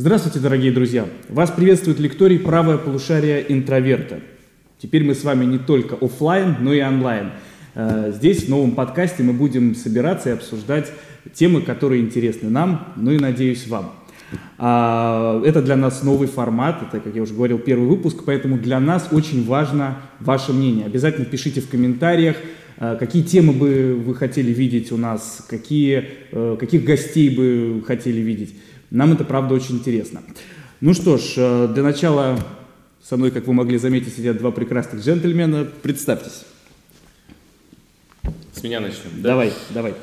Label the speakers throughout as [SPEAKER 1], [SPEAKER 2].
[SPEAKER 1] Здравствуйте, дорогие друзья! Вас приветствует лекторий «Правое полушарие интроверта». Теперь мы с вами не только офлайн, но и онлайн. Э, здесь, в новом подкасте, мы будем собираться и обсуждать темы, которые интересны нам, ну и, надеюсь, вам. А, это для нас новый формат, это, как я уже говорил, первый выпуск, поэтому для нас очень важно ваше мнение. Обязательно пишите в комментариях, э, какие темы бы вы хотели видеть у нас, какие, э, каких гостей бы хотели видеть. Нам это, правда, очень интересно. Ну что ж, э, для начала со мной, как вы могли заметить, сидят два прекрасных джентльмена. Представьтесь.
[SPEAKER 2] С меня начнем.
[SPEAKER 1] Да? Давай, давай.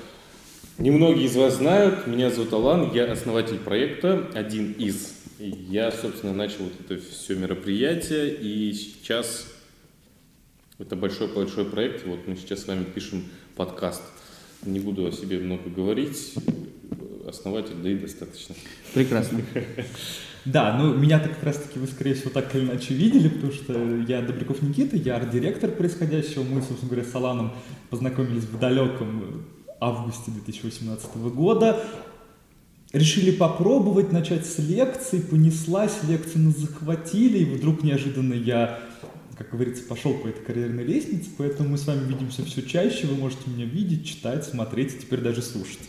[SPEAKER 2] Немногие из вас знают, меня зовут Алан, я основатель проекта, один из. Я, собственно, начал вот это все мероприятие, и сейчас это большой-большой проект. Вот мы сейчас с вами пишем подкаст. Не буду о себе много говорить основатель, да и достаточно.
[SPEAKER 1] Прекрасно.
[SPEAKER 3] Да, ну меня-то как раз-таки вы, скорее всего, так или иначе видели, потому что я Добряков Никита, я арт-директор происходящего. Мы, собственно говоря, с Аланом познакомились в далеком августе 2018 года. Решили попробовать начать с лекций, понеслась, лекции нас захватили, и вдруг неожиданно я как говорится, пошел по этой карьерной лестнице, поэтому мы с вами видимся все чаще, вы можете меня видеть, читать, смотреть и теперь даже слушать.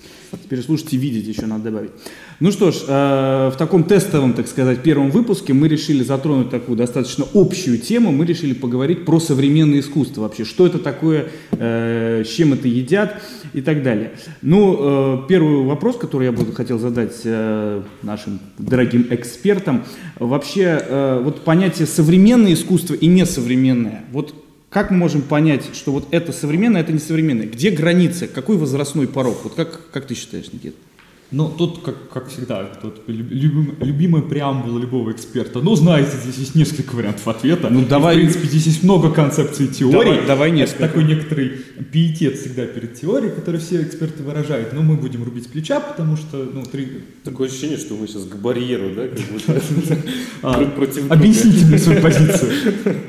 [SPEAKER 1] Теперь слушать и видеть еще надо добавить. Ну что ж, э, в таком тестовом, так сказать, первом выпуске мы решили затронуть такую достаточно общую тему. Мы решили поговорить про современное искусство вообще. Что это такое, э, с чем это едят и так далее. Ну, э, первый вопрос, который я бы хотел задать э, нашим дорогим экспертам. Вообще, э, вот понятие современное искусство и несовременное. Вот как мы можем понять, что вот это современное, а это несовременное? Где граница? Какой возрастной порог? Вот как, как ты считаешь, Никита?
[SPEAKER 3] Ну, тут, как, как всегда, тут любим, любимая преамбула любого эксперта. Ну, знаете, здесь есть несколько вариантов ответа.
[SPEAKER 1] Ну, давай...
[SPEAKER 3] в принципе, здесь есть много концепций теории.
[SPEAKER 1] Давай, давай несколько.
[SPEAKER 3] Это такой некоторый пиетет всегда перед теорией, который все эксперты выражают. Но мы будем рубить плеча, потому что, ну, три...
[SPEAKER 2] Такое ощущение, что мы сейчас к барьеру, да, как будто
[SPEAKER 3] а, Объясните мне свою позицию.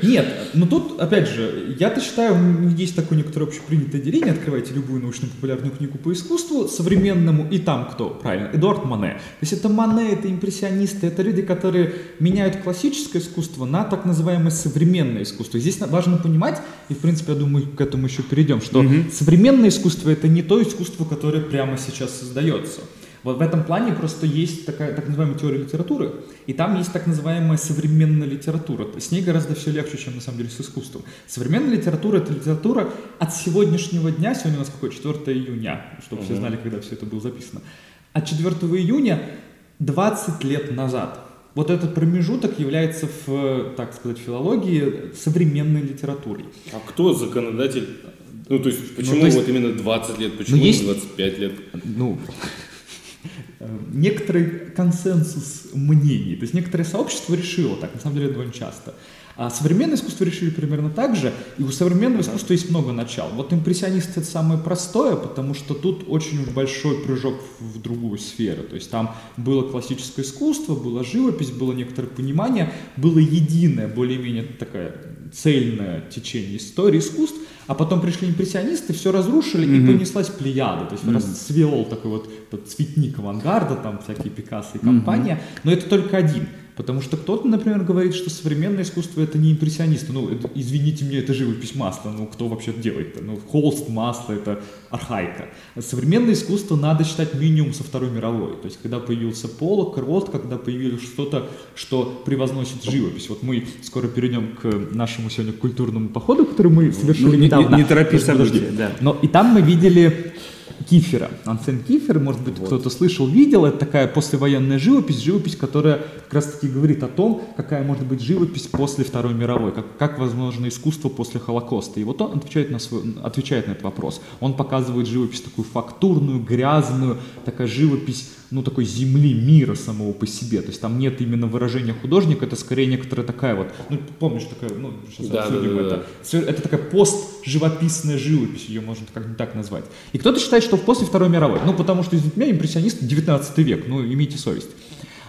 [SPEAKER 3] Нет, но тут, опять же, я-то считаю, есть такое некоторое общепринятое деление, открывайте любую научно-популярную книгу по искусству, современному и там кто правильно, Эдуард Мане. То есть это Мане, это импрессионисты, это люди, которые меняют классическое искусство на так называемое современное искусство. Здесь важно понимать, и в принципе, я думаю, к этому еще перейдем, что угу. современное искусство это не то искусство, которое прямо сейчас создается. Вот в этом плане просто есть такая так называемая теория литературы, и там есть так называемая современная литература. С ней гораздо все легче, чем на самом деле с искусством. Современная литература — это литература от сегодняшнего дня, сегодня у нас какой, 4 июня, чтобы uh-huh. все знали, когда все это было записано от 4 июня 20 лет назад. Вот этот промежуток является, в, так сказать, филологии современной литературой.
[SPEAKER 2] А кто законодатель? Ну, то есть, ну, почему ну, то есть, вот именно 20 лет, почему ну, есть, 25 лет?
[SPEAKER 3] Ну, некоторый консенсус мнений. То есть некоторое сообщество решило так, на самом деле довольно часто. А современное искусство решили примерно так же, и у современного искусства есть много начал. Вот импрессионист это самое простое, потому что тут очень большой прыжок в другую сферу. То есть там было классическое искусство, было живопись, было некоторое понимание, было единое, более-менее такая цельное течение истории искусств, а потом пришли импрессионисты, все разрушили, mm-hmm. и понеслась плеяда. То есть mm-hmm. расцвел такой вот цветник авангарда, там всякие Пикассо и компания, mm-hmm. но это только один. Потому что кто-то, например, говорит, что современное искусство это не импрессионисты. Ну, это, извините меня, это живопись масла. Ну, кто вообще делает-то? Ну, холст, масло, это архаика. Современное искусство надо считать минимум со Второй мировой. То есть, когда появился Полок, Крот, когда появилось что-то, что превозносит живопись. Вот мы скоро перейдем к нашему сегодня культурному походу, который мы совершили ну, недавно.
[SPEAKER 1] Не, не торопись события,
[SPEAKER 3] да. Но и там мы видели Кифера. Ансен Кифер, может быть, вот. кто-то слышал, видел, это такая послевоенная живопись, живопись, которая как раз-таки говорит о том, какая может быть живопись после Второй мировой, как, как возможно искусство после Холокоста. И вот он отвечает на, свой, отвечает на этот вопрос. Он показывает живопись такую фактурную, грязную, такая живопись ну, такой земли, мира самого по себе. То есть там нет именно выражения художника, это скорее некоторая такая вот, ну, помнишь, такая, ну, сейчас да, обсудим да, да, это. Да. Это такая пост-живописная живопись, ее можно как-нибудь так назвать. И кто-то считает, что после Второй мировой, ну, потому что, извините меня, импрессионист 19 век, ну, имейте совесть.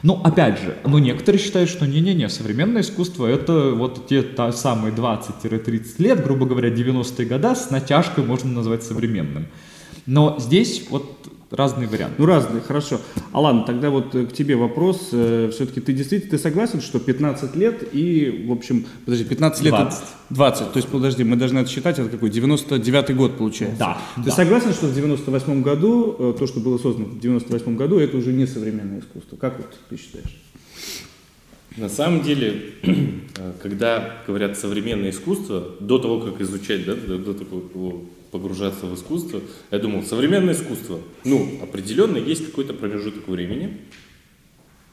[SPEAKER 3] Ну, опять же, ну, некоторые считают, что не-не-не, современное искусство это вот те та, самые 20-30 лет, грубо говоря, 90-е года с натяжкой можно назвать современным. Но здесь вот разные варианты.
[SPEAKER 1] Ну, разные, хорошо. Алан, тогда вот э, к тебе вопрос. Э, Все-таки ты действительно ты согласен, что 15 лет и, в общем, подожди, 15 лет...
[SPEAKER 3] 20.
[SPEAKER 1] 20. То есть, подожди, мы должны отсчитать, это какой, 99-й год получается.
[SPEAKER 3] Да,
[SPEAKER 1] Ты
[SPEAKER 3] да.
[SPEAKER 1] согласен, что в 98 году, э, то, что было создано в 98 году, это уже не современное искусство? Как вот ты считаешь?
[SPEAKER 2] На самом деле, когда говорят современное искусство, до того, как изучать, да, до, его погружаться в искусство, я думал, современное искусство, ну, определенно есть какой-то промежуток времени,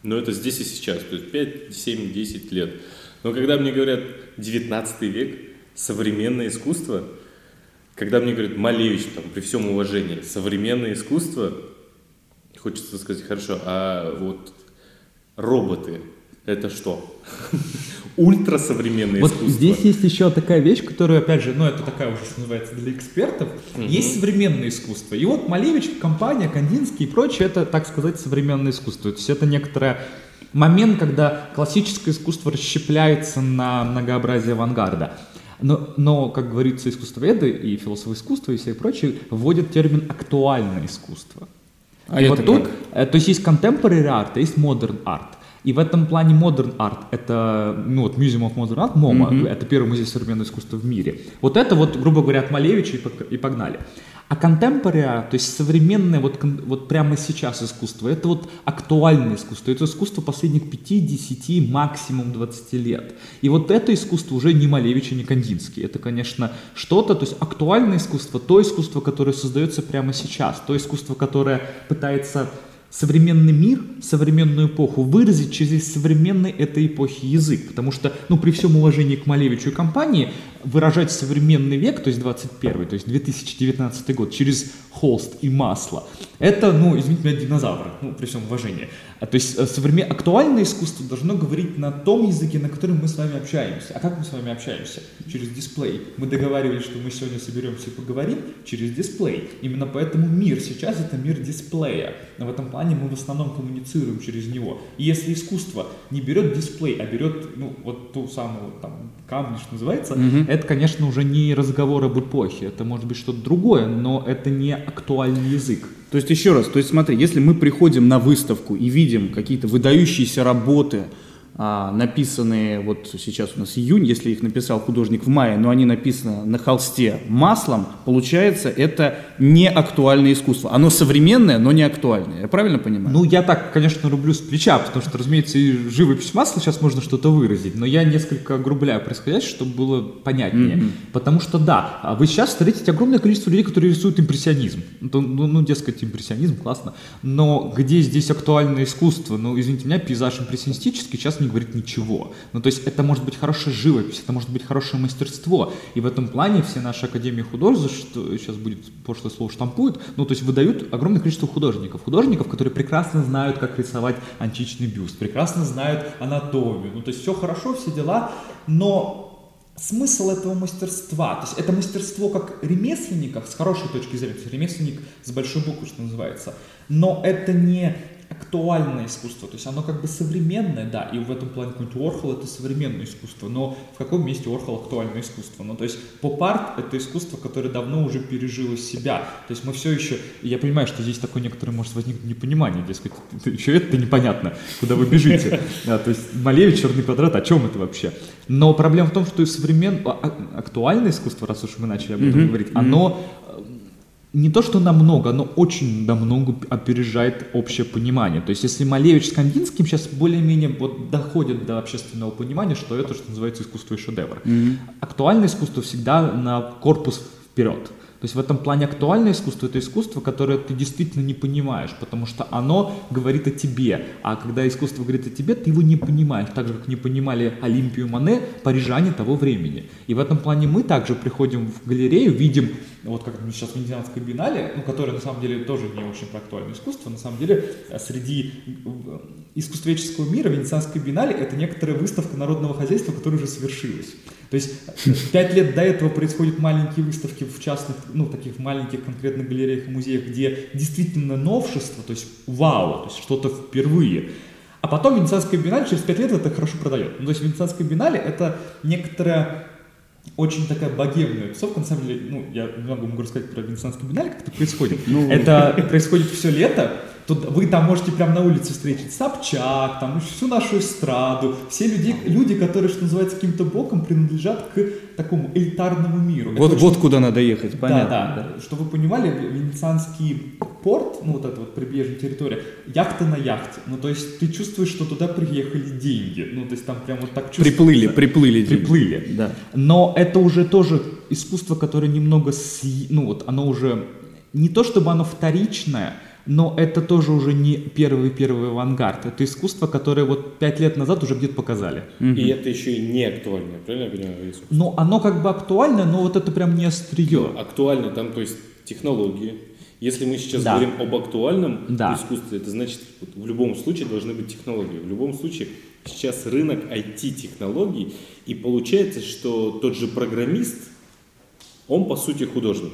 [SPEAKER 2] но это здесь и сейчас, то есть 5, 7, 10 лет. Но когда мне говорят 19 век, современное искусство, когда мне говорят Малевич, там, при всем уважении, современное искусство, хочется сказать, хорошо, а вот роботы, это что? Ультрасовременное
[SPEAKER 3] Вот
[SPEAKER 2] искусство.
[SPEAKER 3] здесь есть еще такая вещь, которая, опять же, ну это такая уже, что называется, для экспертов. Есть современное искусство. И вот Малевич, компания, Кандинский и прочее, это, так сказать, современное искусство. То есть это некоторое момент, когда классическое искусство расщепляется на многообразие авангарда. Но, но, как говорится, искусствоведы и философы искусства и все прочие вводят термин «актуальное искусство».
[SPEAKER 1] А
[SPEAKER 3] И
[SPEAKER 1] это
[SPEAKER 3] вот тут,
[SPEAKER 1] как?
[SPEAKER 3] э, то есть есть contemporary art, а есть modern art. И в этом плане modern art это, ну вот Museum of Modern Art, МОМА, это первый музей современного искусства в мире. Вот это вот, грубо говоря, от Малевича и погнали. А contemporary то есть современное вот, вот прямо сейчас искусство, это вот актуальное искусство. Это искусство последних 5, 10, максимум 20 лет. И вот это искусство уже не Малевич и не Кандинский. Это, конечно, что-то, то есть актуальное искусство, то искусство, которое создается прямо сейчас, то искусство, которое пытается современный мир, современную эпоху выразить через современный этой эпохи язык. Потому что, ну, при всем уважении к Малевичу и компании, выражать современный век, то есть 21 то есть 2019 год, через холст и масло, это, ну, извините меня, динозавры, ну, при всем уважении. А, то есть э, современ... актуальное искусство должно говорить на том языке, на котором мы с вами общаемся. А как мы с вами общаемся? Через дисплей. Мы договаривались, что мы сегодня соберемся и поговорим через дисплей. Именно поэтому мир сейчас это мир дисплея. Но в этом плане мы в основном коммуницируем через него. И если искусство не берет дисплей, а берет, ну, вот ту самую, там, камни, что называется, это, конечно, уже не разговор об эпохе. Это может быть что-то другое, но это не актуальный язык.
[SPEAKER 1] То есть еще раз, то есть смотри, если мы приходим на выставку и видим какие-то выдающиеся работы, а, написанные вот сейчас у нас июнь, если их написал художник в мае, но они написаны на холсте маслом, получается это не актуальное искусство. Оно современное, но не актуальное. Я правильно понимаю?
[SPEAKER 3] Ну, я так, конечно, рублю с плеча, потому что, разумеется, и живопись масла сейчас можно что-то выразить, но я несколько огрубляю происходящее, чтобы было понятнее. Потому что, да, а вы сейчас встретите огромное количество людей, которые рисуют импрессионизм. Ну, ну, ну, дескать, импрессионизм, классно. Но где здесь актуальное искусство? Ну, извините меня, пейзаж импрессионистический сейчас не говорит ничего. Ну, то есть это может быть хорошая живопись, это может быть хорошее мастерство. И в этом плане все наши академии художеств, что сейчас будет пошлое слово штампуют, ну, то есть выдают огромное количество художников. Художников, которые прекрасно знают, как рисовать античный бюст, прекрасно знают анатомию. Ну, то есть все хорошо, все дела, но смысл этого мастерства, то есть это мастерство как ремесленника, с хорошей точки зрения, ремесленник с большой буквы, что называется, но это не актуальное искусство, то есть оно как бы современное, да, и в этом плане какой-нибудь Орхол это современное искусство, но в каком месте Орхол актуальное искусство? Ну, то есть поп-арт это искусство, которое давно уже пережило себя, то есть мы все еще, я понимаю, что здесь такое некоторое может возникнуть непонимание, дескать, еще это непонятно, куда вы бежите, Да, то есть Малевич, черный квадрат, о чем это вообще? Но проблема в том, что и современ... а- а- актуальное искусство, раз уж мы начали об этом говорить, оно не то, что намного, оно очень намного опережает общее понимание. То есть, если Малевич с Кандинским сейчас более-менее вот доходят до общественного понимания, что это, что называется, искусство и шедевр. Актуальное искусство всегда на корпус вперед. То есть в этом плане актуальное искусство это искусство, которое ты действительно не понимаешь, потому что оно говорит о тебе. А когда искусство говорит о тебе, ты его не понимаешь, так же, как не понимали Олимпию Мане парижане того времени. И в этом плане мы также приходим в галерею, видим, вот как мы сейчас в Венецианской биеннале, ну, которая на самом деле тоже не очень про актуальное искусство, на самом деле э, среди э, искусствоведческого мира Венецианская биеннале это некоторая выставка народного хозяйства, которая уже совершилась. То есть э, пять лет до этого происходят маленькие выставки в частных, ну, таких маленьких конкретных галереях и музеях, где действительно новшество, то есть вау, то есть что-то впервые. А потом Венецианская биеннале через пять лет это хорошо продает. Ну, то есть Венецианская биеннале это некоторая очень такая богемная тусовка. На самом деле, ну, я много могу рассказать про Венецианский биеннале, как это происходит. Это происходит все лето. Тут вы там можете прямо на улице встретить Собчак, там всю нашу эстраду, все люди, люди, которые, что называется, каким-то боком принадлежат к такому элитарному миру.
[SPEAKER 1] Вот,
[SPEAKER 3] Это
[SPEAKER 1] вот
[SPEAKER 3] очень-
[SPEAKER 1] куда надо ехать, понятно.
[SPEAKER 3] Да, да. Чтобы вы понимали, Венецианский порт, ну вот эта вот прибрежная территория, яхта на яхте. Ну то есть ты чувствуешь, что туда приехали деньги. Ну то есть там прям вот так чувствуется.
[SPEAKER 1] Приплыли, приплыли. деньги.
[SPEAKER 3] Приплыли.
[SPEAKER 1] Да.
[SPEAKER 3] Но это уже тоже искусство, которое немного, сли- ну вот оно уже, не то чтобы оно вторичное, но это тоже уже не первый-первый авангард. Это искусство, которое вот пять лет назад уже где-то показали.
[SPEAKER 2] И это еще и не актуально, правильно я понимаю? Иисус?
[SPEAKER 3] Но оно как бы актуально, но вот это прям не острие.
[SPEAKER 2] Актуально там, то есть технологии. Если мы сейчас
[SPEAKER 3] Да.
[SPEAKER 2] говорим об актуальном
[SPEAKER 3] Да.
[SPEAKER 2] искусстве, это значит, вот в любом случае должны быть технологии. В любом случае сейчас рынок IT-технологий, и получается, что тот же программист, он по сути художник.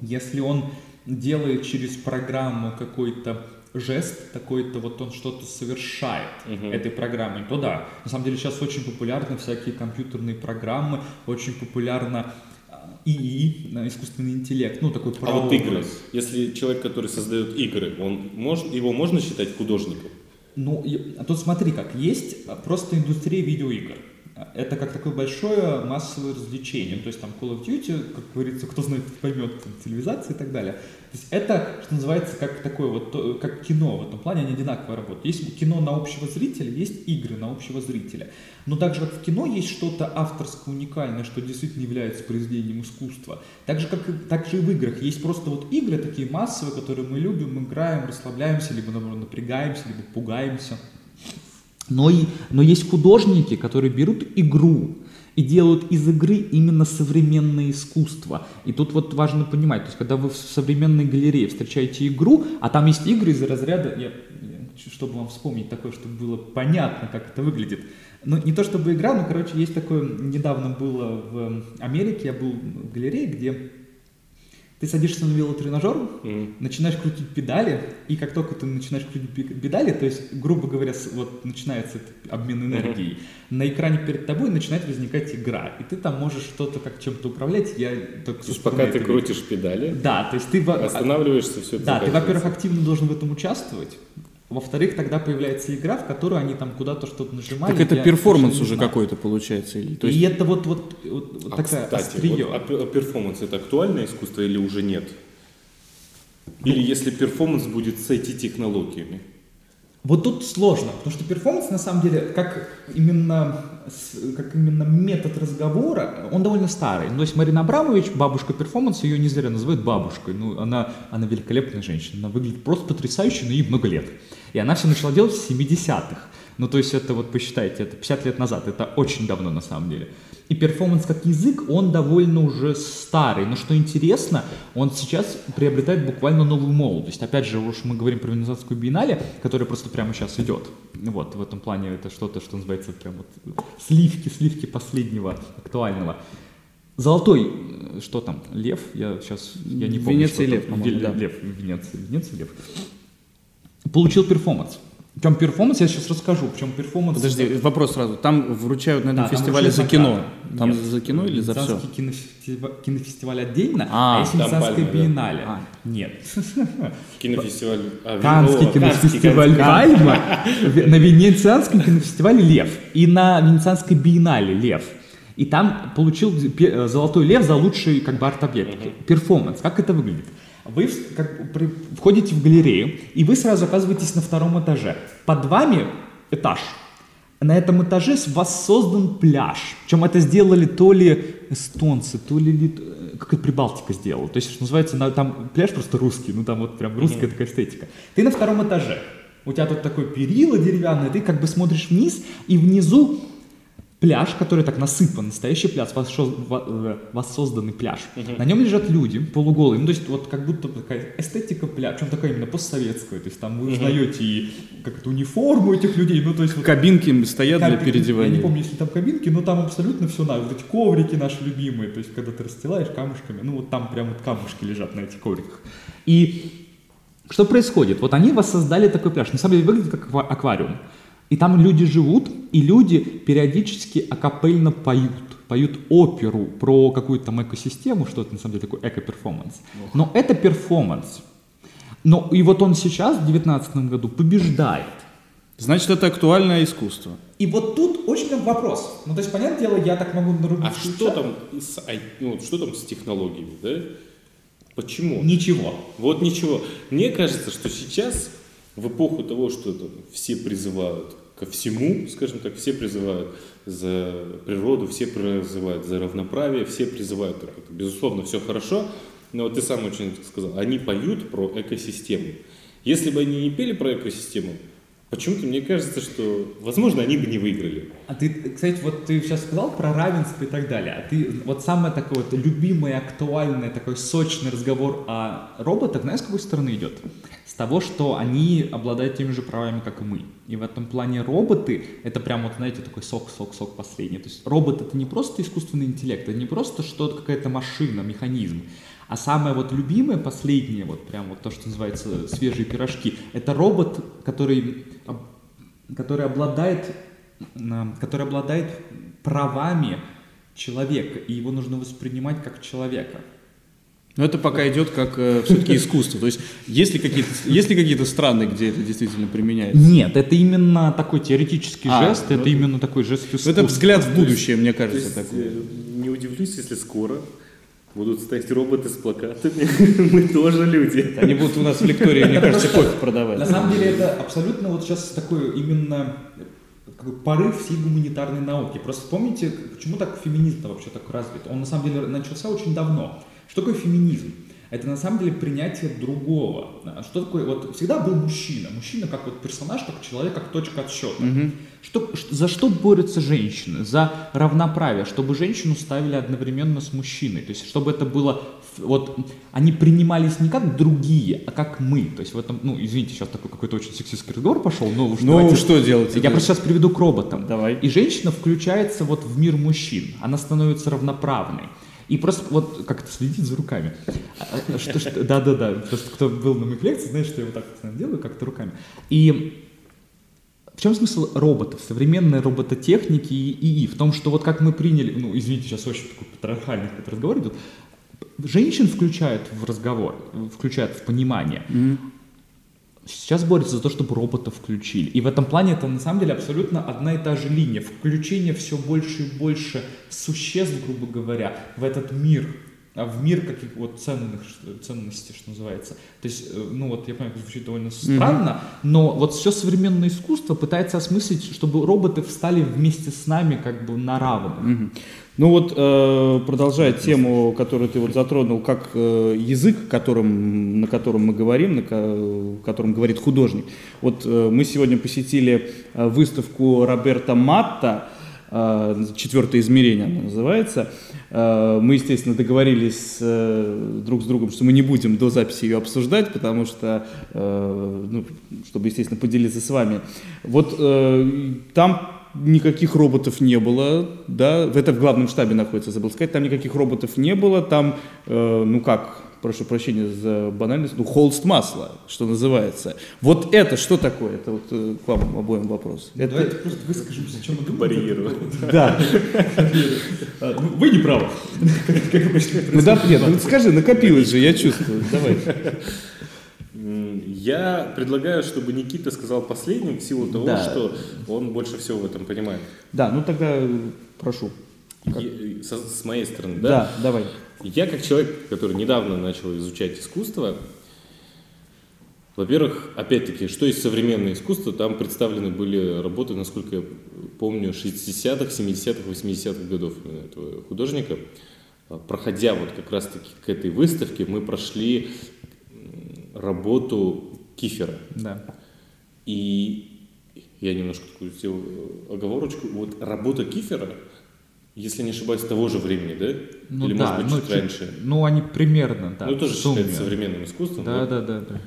[SPEAKER 3] Если он делает через программу какой-то жест, такой-то вот он что-то совершает этой программой, то да. На самом деле сейчас очень популярны всякие компьютерные программы, очень популярно ИИ, а, искусственный интеллект, ну такой
[SPEAKER 2] А вот
[SPEAKER 3] прообраз.
[SPEAKER 2] игры. Если человек, который создает игры, он может, его можно считать художником?
[SPEAKER 3] Ну, а тут смотри как, есть просто индустрия видеоигр. Это как такое большое массовое развлечение. То есть там Call of Duty, как говорится, кто знает, поймет, там, цивилизация и так далее. То есть это, что называется, как такое вот, как кино в этом плане, они одинаково работают. Есть кино на общего зрителя, есть игры на общего зрителя. Но также как в кино есть что-то авторское, уникальное, что действительно является произведением искусства. Так же, как так же и в играх. Есть просто вот игры такие массовые, которые мы любим, играем, расслабляемся, либо наоборот напрягаемся, либо пугаемся. Но, и, но есть художники, которые берут игру и делают из игры именно современное искусство. И тут вот важно понимать, то есть когда вы в современной галерее встречаете игру, а там есть игры из разряда, я, чтобы вам вспомнить такое, чтобы было понятно, как это выглядит. Ну, не то чтобы игра, но, короче, есть такое, недавно было в Америке, я был в галерее, где ты садишься на велотренажер,
[SPEAKER 2] Мгм.
[SPEAKER 3] начинаешь крутить педали, и как только ты начинаешь крутить педали, то есть, грубо говоря, вот начинается обмен энергией, на экране перед тобой начинает возникать игра, и ты там можешь что-то как чем-то управлять, я только
[SPEAKER 2] То есть пока ты крутишь педали,
[SPEAKER 3] Да, то есть ты... во-
[SPEAKER 2] останавливаешься, все это
[SPEAKER 3] Да, ты, во-первых, активно должен в этом участвовать, во-вторых, тогда появляется игра, в которую они там куда-то что-то нажимали.
[SPEAKER 1] Так это перформанс уже какой-то получается. или- То
[SPEAKER 3] и
[SPEAKER 1] есть
[SPEAKER 3] это вот, вот, вот,
[SPEAKER 2] А,
[SPEAKER 3] такая
[SPEAKER 2] кстати,
[SPEAKER 3] острие.
[SPEAKER 2] вот, а а перформанс это актуальное искусство или уже нет? Или если перформанс будет с IT-технологиями?
[SPEAKER 3] Вот тут сложно, потому что перформанс на самом деле, как именно, как именно метод разговора, он довольно старый. Ну, то есть Марина Абрамович, бабушка перформанса, ее не зря называют бабушкой. Ну, она, она великолепная женщина, она выглядит просто потрясающе, но ей много лет. И она все начала делать в 70-х. Ну, то есть это вот посчитайте, это 50 лет назад, это очень давно на самом деле. И перформанс как язык, он довольно уже старый. Но что интересно, он сейчас приобретает буквально новую молодость. Опять же, уж мы говорим про Венецианскую биеннале, которая просто прямо сейчас идет. Вот, в этом плане это что-то, что называется прям вот сливки, сливки последнего актуального. Золотой, э, что там, лев? Я сейчас, я не помню. Там.
[SPEAKER 1] лев, по-моему, да.
[SPEAKER 3] Лев, в Венеции, в Венеции лев. Получил перформанс. В чем перформанс, я сейчас расскажу. В чем перформанс...
[SPEAKER 1] Подожди, вопрос сразу. Там вручают на этом
[SPEAKER 3] Да, там
[SPEAKER 1] фестивале за кино.
[SPEAKER 3] награды.
[SPEAKER 1] Там
[SPEAKER 3] Нет.
[SPEAKER 1] за кино или за все?
[SPEAKER 3] Кинофестиваль, кинофестиваль отдельно,
[SPEAKER 1] А,
[SPEAKER 3] а, есть Венецианская
[SPEAKER 2] пальма, да.
[SPEAKER 3] биеннале.
[SPEAKER 1] А.
[SPEAKER 3] Нет.
[SPEAKER 2] Кинофестиваль... а,
[SPEAKER 3] Каннский
[SPEAKER 2] о,
[SPEAKER 3] кинофестиваль Пальма, на Венецианском кинофестивале Лев и на Венецианской биеннале Лев. И там получил э, золотой лев за лучший как бы арт-объект. Перформанс. Как это выглядит? Вы как при- входите в галерею, и вы сразу оказываетесь на втором этаже. Под вами этаж. На этом этаже с вас создан пляж. Причем это сделали то ли эстонцы, то ли лит- э, как это Прибалтика сделала. То есть, что называется, на- там пляж просто русский, ну там вот прям русская такая эстетика. Ты на втором этаже. У тебя тут такое перила деревянное, ты как бы смотришь вниз, и внизу пляж, который так насыпан, настоящий пляж, э, воссозданный пляж. На нем лежат люди полуголые, ну то есть вот как будто такая эстетика пляжа, причем такая именно постсоветская, то есть там вы узнаете и как это униформу этих людей, ну то есть вот
[SPEAKER 1] Кабинки стоят для
[SPEAKER 3] Кабинки, Я не
[SPEAKER 1] переодевания.
[SPEAKER 3] помню, если там кабинки, но там абсолютно все на. Вот эти коврики наши любимые, то есть когда ты расстилаешь камушками, ну вот там прям вот камушки лежат на этих ковриках. И что происходит? Вот они воссоздали такой пляж. На самом деле выглядит как аква- аквариум. И там люди живут, и люди периодически акапельно поют. поют оперу про какую-то там экосистему, что это на самом деле такой эко-перформанс. Но это перформанс. Но и вот он сейчас, в 2019 году, побеждает.
[SPEAKER 1] Значит, это актуальное искусство.
[SPEAKER 3] И вот тут очень вопрос. Ну, то есть, понятное дело, я так могу нарубить.
[SPEAKER 2] А что там, с, ну, что там с технологиями, да? Почему?
[SPEAKER 3] Ничего.
[SPEAKER 2] Вот ничего. Мне кажется, что сейчас, в эпоху того, что там, все призывают ко всему, скажем так, все призывают за природу, все призывают за равноправие, все призывают, так, это, безусловно, все хорошо, но вот ты сам очень сказал, они поют про экосистему. Если бы они не пели про экосистему, Почему-то мне кажется, что, возможно, они бы не выиграли.
[SPEAKER 3] А ты, кстати, вот ты сейчас сказал про равенство и так далее. А ты вот самый такой вот любимый, актуальный, такой сочный разговор о роботах, знаешь, с какой стороны идет? С того, что они обладают теми же правами, как и мы. И в этом плане роботы, это прям вот, знаете, такой сок, сок, сок последний. То есть робот это не просто искусственный интеллект, это не просто что-то, какая-то машина, механизм. А самое вот любимое, последнее, вот прям вот то, что называется свежие пирожки, это робот, который, который обладает, который обладает правами человека, и его нужно воспринимать как человека.
[SPEAKER 1] Но это пока идет как э, все-таки искусство. То есть есть ли какие-то есть ли какие-то страны, где это действительно применяется?
[SPEAKER 3] Нет, это именно такой теоретический а, жест, ну, это именно такой жест
[SPEAKER 1] искусства. Это взгляд в будущее, мне кажется, есть, такой. Э,
[SPEAKER 2] не удивлюсь, если скоро Будут стоять роботы с плакатами. Мы тоже люди.
[SPEAKER 1] Они будут у нас в лектории, мне кажется, кофе продавать.
[SPEAKER 3] На самом деле это абсолютно вот сейчас такой именно как порыв всей гуманитарной науки. Просто помните, почему так феминизм вообще так развит? Он на самом деле начался очень давно. Что такое феминизм? это на самом деле принятие другого. Что такое, вот всегда был мужчина, мужчина как вот персонаж, как человек, как точка отсчета. Угу. Что, за что борются женщины? За равноправие, чтобы женщину ставили одновременно с мужчиной, то есть чтобы это было, вот они принимались не как другие, а как мы, то есть в этом, ну извините, сейчас такой какой-то очень сексистский разговор пошел, но уж
[SPEAKER 1] ну давайте, что делать?
[SPEAKER 3] Я просто сейчас приведу к роботам.
[SPEAKER 1] Давай.
[SPEAKER 3] И женщина включается вот в мир мужчин, она становится равноправной. И просто вот как-то следить за руками. А, а, да-да-да, просто кто был на моих лекциях, знает, что я вот так вот делаю, как-то руками. И в чем смысл роботов, современной робототехники и ИИ? В том, что вот как мы приняли, ну, извините, сейчас очень такой патриархальный разговор идет, женщин включают в разговор, включают в понимание. Mm-hmm сейчас борется за то, чтобы роботов включили. И в этом плане это на самом деле абсолютно одна и та же линия. Включение все больше и больше существ, грубо говоря, в этот мир, а в мир каких вот ценных ценностей, что называется. То есть, э, ну вот я понимаю, звучит довольно странно, mm-hmm. но вот все современное искусство пытается осмыслить, чтобы роботы встали вместе с нами как бы на равных. Mm-hmm.
[SPEAKER 1] Ну вот, э, продолжая тему, которую ты вот затронул, как э, язык, которым, на котором мы говорим, на котором говорит художник. Вот э, мы сегодня посетили выставку Роберта Матта, четвертое измерение она называется. Мы, естественно, договорились друг с другом, что мы не будем до записи ее обсуждать, потому что, ну, чтобы, естественно, поделиться с вами. Вот там никаких роботов не было, да, это в главном штабе находится, забыл сказать, там никаких роботов не было, там, э, ну как, прошу прощения за банальность, ну холст масла, что называется. Вот это что такое? Это вот э, к вам обоим вопрос.
[SPEAKER 3] Ну, это... Давайте просто выскажемся, о чем мы
[SPEAKER 2] думаем.
[SPEAKER 1] Да.
[SPEAKER 3] А, ну, вы не правы.
[SPEAKER 1] Ну да, нет, ну скажи, накопилось же, я чувствую. Давай.
[SPEAKER 2] Я предлагаю, чтобы Никита сказал последним в силу того, да. что он больше всего в этом понимает.
[SPEAKER 1] Да, ну тогда прошу.
[SPEAKER 2] Я, со, с моей стороны, да?
[SPEAKER 1] Да, давай.
[SPEAKER 2] Я как человек, который недавно начал изучать искусство, во-первых, опять-таки, что есть современное искусство, там представлены были работы, насколько я помню, 60-х, 70-х, 80-х годов именно этого художника. Проходя вот как раз-таки к этой выставке, мы прошли работу Кифера.
[SPEAKER 3] Да.
[SPEAKER 2] И я немножко такую сделал оговорочку. Вот работа Кифера, если не ошибаюсь, того же времени, да?
[SPEAKER 3] Ну,
[SPEAKER 2] Или,
[SPEAKER 3] да,
[SPEAKER 2] может быть,
[SPEAKER 3] ну,
[SPEAKER 2] чуть, раньше?
[SPEAKER 3] Ну, они примерно, да.
[SPEAKER 2] Ну, тоже считается современным искусством.
[SPEAKER 3] Да, да, да, да.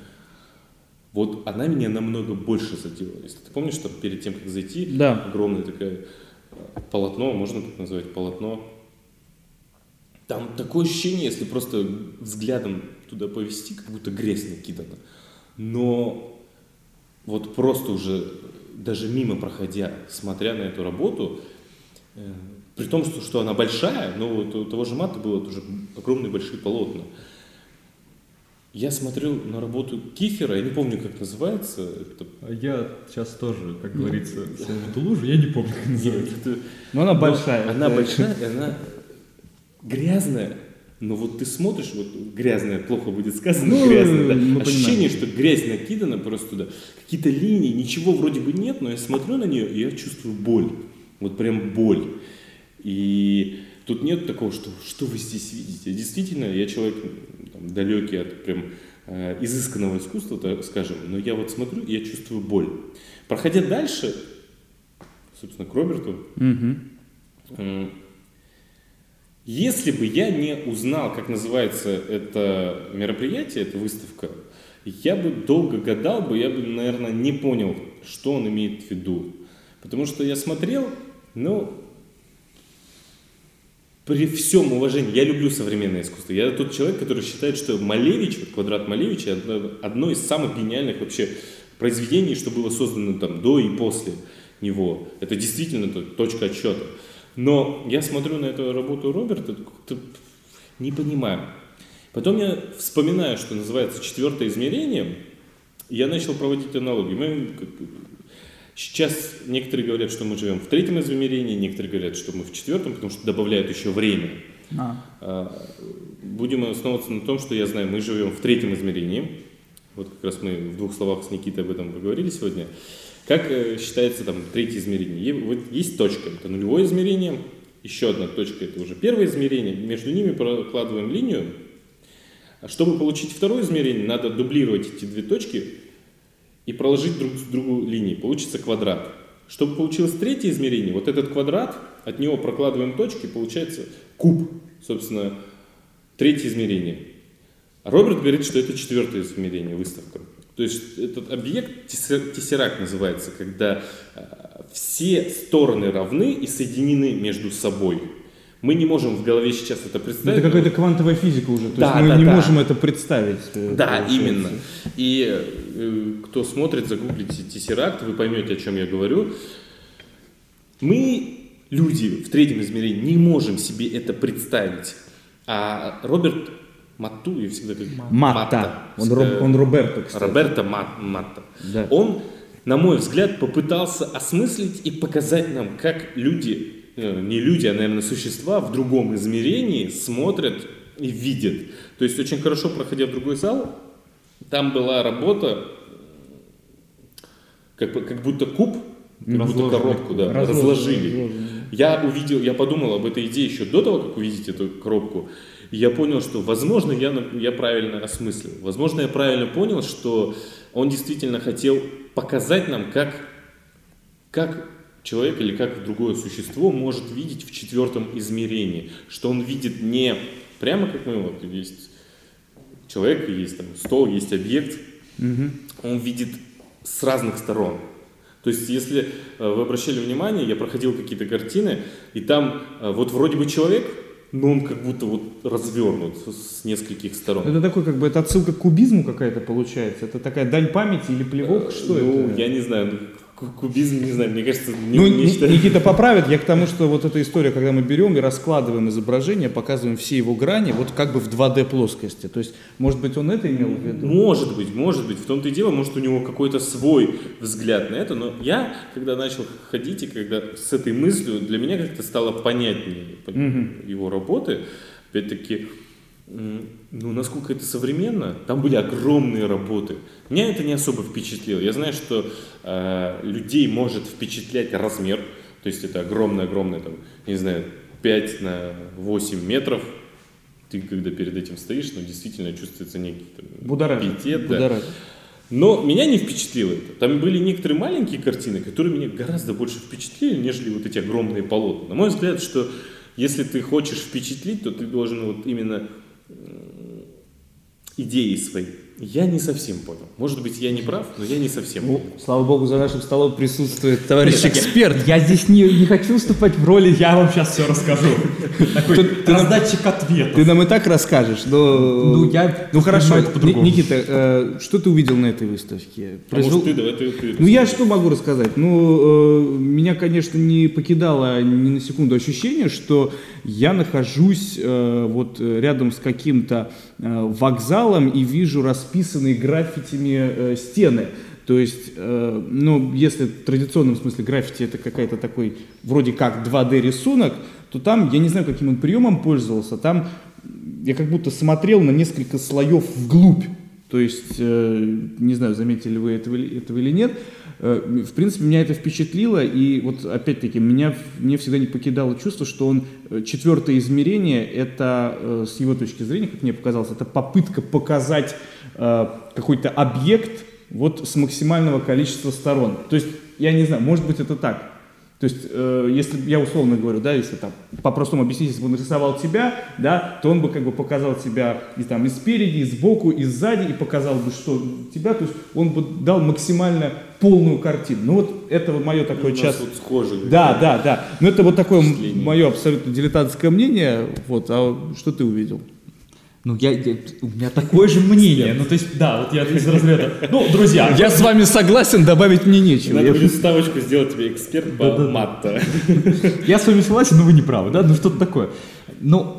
[SPEAKER 2] Вот она меня намного больше задела. Если ты помнишь, что перед тем, как зайти,
[SPEAKER 1] да.
[SPEAKER 2] огромное такое э, полотно, можно так назвать, полотно. Там такое ощущение, если просто взглядом туда повести, как будто грязь накидана. Но вот просто уже даже мимо проходя, смотря на эту работу, Э, при том, что, что она большая, но вот у того же мата было тоже огромные большие полотна. Я смотрел на работу Кифера, я не помню, как называется. Это...
[SPEAKER 3] А я сейчас тоже, как говорится, в эту лужу, я не помню, как называется.
[SPEAKER 1] Но ну, она большая.
[SPEAKER 2] Она большая, она грязная. Но вот ты смотришь, вот грязная, плохо будет сказано, ну, грязная, да? ощущение, что грязь накидана просто туда, какие-то линии, ничего вроде бы нет, но я смотрю на нее, и я чувствую боль, вот прям боль. И тут нет такого, что что вы здесь видите. Действительно, я человек там, далекий от прям э, изысканного искусства, так скажем, но я вот смотрю, и я чувствую боль. Проходя дальше, собственно, к Роберту, угу. э, если бы я не узнал, как называется это мероприятие, эта выставка, я бы долго гадал бы, я бы, наверное, не понял, что он имеет в виду. Потому что я смотрел, ну, при всем уважении, я люблю современное искусство. Я тот человек, который считает, что Малевич, квадрат Малевича, одно из самых гениальных вообще произведений, что было создано там до и после него. Это действительно точка отсчета. Но я смотрю на эту работу Роберта, не понимаю. Потом я вспоминаю, что называется четвертое измерение, и я начал проводить аналогии. Мы Сейчас некоторые говорят, что мы живем в третьем измерении, некоторые говорят, что мы в четвертом, потому что добавляют еще время. А. а. Будем основываться на том, что я знаю, мы живем в третьем измерении. Вот как раз мы в двух словах с Никитой об этом поговорили сегодня. Как э, считается там третье измерение? Вот есть точка, это нулевое измерение, еще одна точка, это уже первое измерение, между ними прокладываем линию. А чтобы получить второе измерение, надо дублировать эти две точки и проложить друг с другу линии. Получится квадрат. Чтобы получилось третье измерение, вот этот квадрат, от него прокладываем точки, получается куб, собственно, третье измерение. Роберт говорит, что это четвертое измерение, выставка. То есть этот объект, тессеракт называется, когда э, все стороны равны и соединены между собой мы не можем в голове сейчас это представить.
[SPEAKER 1] Это какая-то квантовая физика уже, то да, есть мы да, не да. можем это представить.
[SPEAKER 2] Э, да, получается. именно. И э, кто смотрит, загуглите Тессеракт, вы поймете, о чем я говорю. Мы, люди в третьем измерении, не можем себе это представить. А Роберт Матту, я всегда говорю
[SPEAKER 1] Матта. Матта. Он, Роб, он Роберто,
[SPEAKER 2] кстати. Роберто Мат, Матта. Да. Он, на мой взгляд, попытался осмыслить и показать нам, как люди Э, не люди, а, наверное, существа в другом измерении смотрят и видят. То есть очень хорошо, проходя в другой зал, там была работа, как, как будто куб, как разложили. будто коробку да, разложили. разложили. Я увидел, я подумал об этой идее еще до того, как увидеть эту коробку. И я понял, что, возможно, я, я правильно осмыслил. Возможно, я правильно понял, что он действительно хотел показать нам, как, как человек или как другое существо может видеть в четвертом измерении, что он видит не прямо как мы, вот есть человек, есть там стол, есть объект, угу. он видит с разных сторон. То есть, если э, вы обращали внимание, я проходил какие-то картины, и там э, вот вроде бы человек, но он как будто вот развернут с нескольких сторон.
[SPEAKER 1] Это такой, как бы, это отсылка к кубизму какая-то получается? Это такая дань памяти или плевок? Что
[SPEAKER 2] ну,
[SPEAKER 1] это?
[SPEAKER 2] я не знаю, ну, Кубизм, не знаю, мне кажется,
[SPEAKER 1] не, ну, не считаю. Никита поправит, я к тому, что вот эта история, когда мы берем и раскладываем изображение, показываем все его грани, вот как бы в 2D плоскости. То есть, может быть, он это имел в виду?
[SPEAKER 2] Может быть, может быть. В том-то и дело, может, у него какой-то свой взгляд на это, но я, когда начал ходить и когда с этой мыслью, для меня как-то стало понятнее угу. его работы. Опять-таки, ну, насколько это современно, там были огромные работы. Меня это не особо впечатлило. Я знаю, что э, людей может впечатлять размер, то есть это огромное-огромное, там, не знаю, 5 на 8 метров. Ты когда перед этим стоишь, ну, действительно чувствуется некий там,
[SPEAKER 1] Будоражит. пиетет. Да.
[SPEAKER 2] Но меня не впечатлило это. Там были некоторые маленькие картины, которые меня гораздо больше впечатлили, нежели вот эти огромные полотна. На мой взгляд, что если ты хочешь впечатлить, то ты должен вот именно идеи свои Я не совсем понял. Может быть, я не прав, но я не совсем
[SPEAKER 1] Ну,
[SPEAKER 2] понял.
[SPEAKER 1] слава богу, за нашим столом присутствует товарищ эксперт.
[SPEAKER 3] Я здесь не, не хочу выступать в роли, я вам сейчас все расскажу. Такой раздатчик ответов.
[SPEAKER 1] Ты нам и так расскажешь, но...
[SPEAKER 3] Ну, я
[SPEAKER 1] Ну хорошо. Никита, э, что ты увидел на этой выставке?
[SPEAKER 2] А может, ты, давай ты, ты
[SPEAKER 1] Ну я что могу рассказать? Ну, э, меня, конечно, не покидало ни на секунду ощущение, что я нахожусь э, вот рядом с каким-то вокзалом и вижу расписанные граффитями э, стены. То есть, э, ну, если в традиционном смысле граффити это какая-то такой, вроде как 2D рисунок, то там, я не знаю, каким он приемом пользовался, там я как будто смотрел на несколько слоев вглубь. То есть, э, не знаю, заметили вы этого, этого или нет, э, в принципе, меня это впечатлило, и вот опять-таки меня, мне всегда не покидало чувство, что он э, четвертое измерение, это э, с его точки зрения, как мне показалось, это попытка показать э, какой-то объект вот с максимального количества сторон. То есть, я не знаю, может быть это так. То есть, э, если я условно говорю, да, если там по-простому объяснить, если бы он нарисовал тебя, да, то он бы как бы показал тебя и там и спереди, и сбоку, и сзади, и показал бы, что тебя, то есть он бы дал максимально полную картину. Ну вот это вот мое такое
[SPEAKER 2] У нас
[SPEAKER 1] часто.
[SPEAKER 2] вот схожие.
[SPEAKER 1] Да, да, да. Ну это вот такое мое абсолютно дилетантское мнение. Вот, а что ты увидел?
[SPEAKER 3] Ну, я, я- у меня такое же мнение. Ну, то есть, да, вот я из разряда. Ну, друзья,
[SPEAKER 1] Я с вами согласен, добавить мне нечего.
[SPEAKER 2] Надо
[SPEAKER 1] Я-
[SPEAKER 2] будет ставочку сделать тебе эксперт по матта.
[SPEAKER 3] Я с вами согласен, но вы не правы, да? Ну что-то такое. Ну,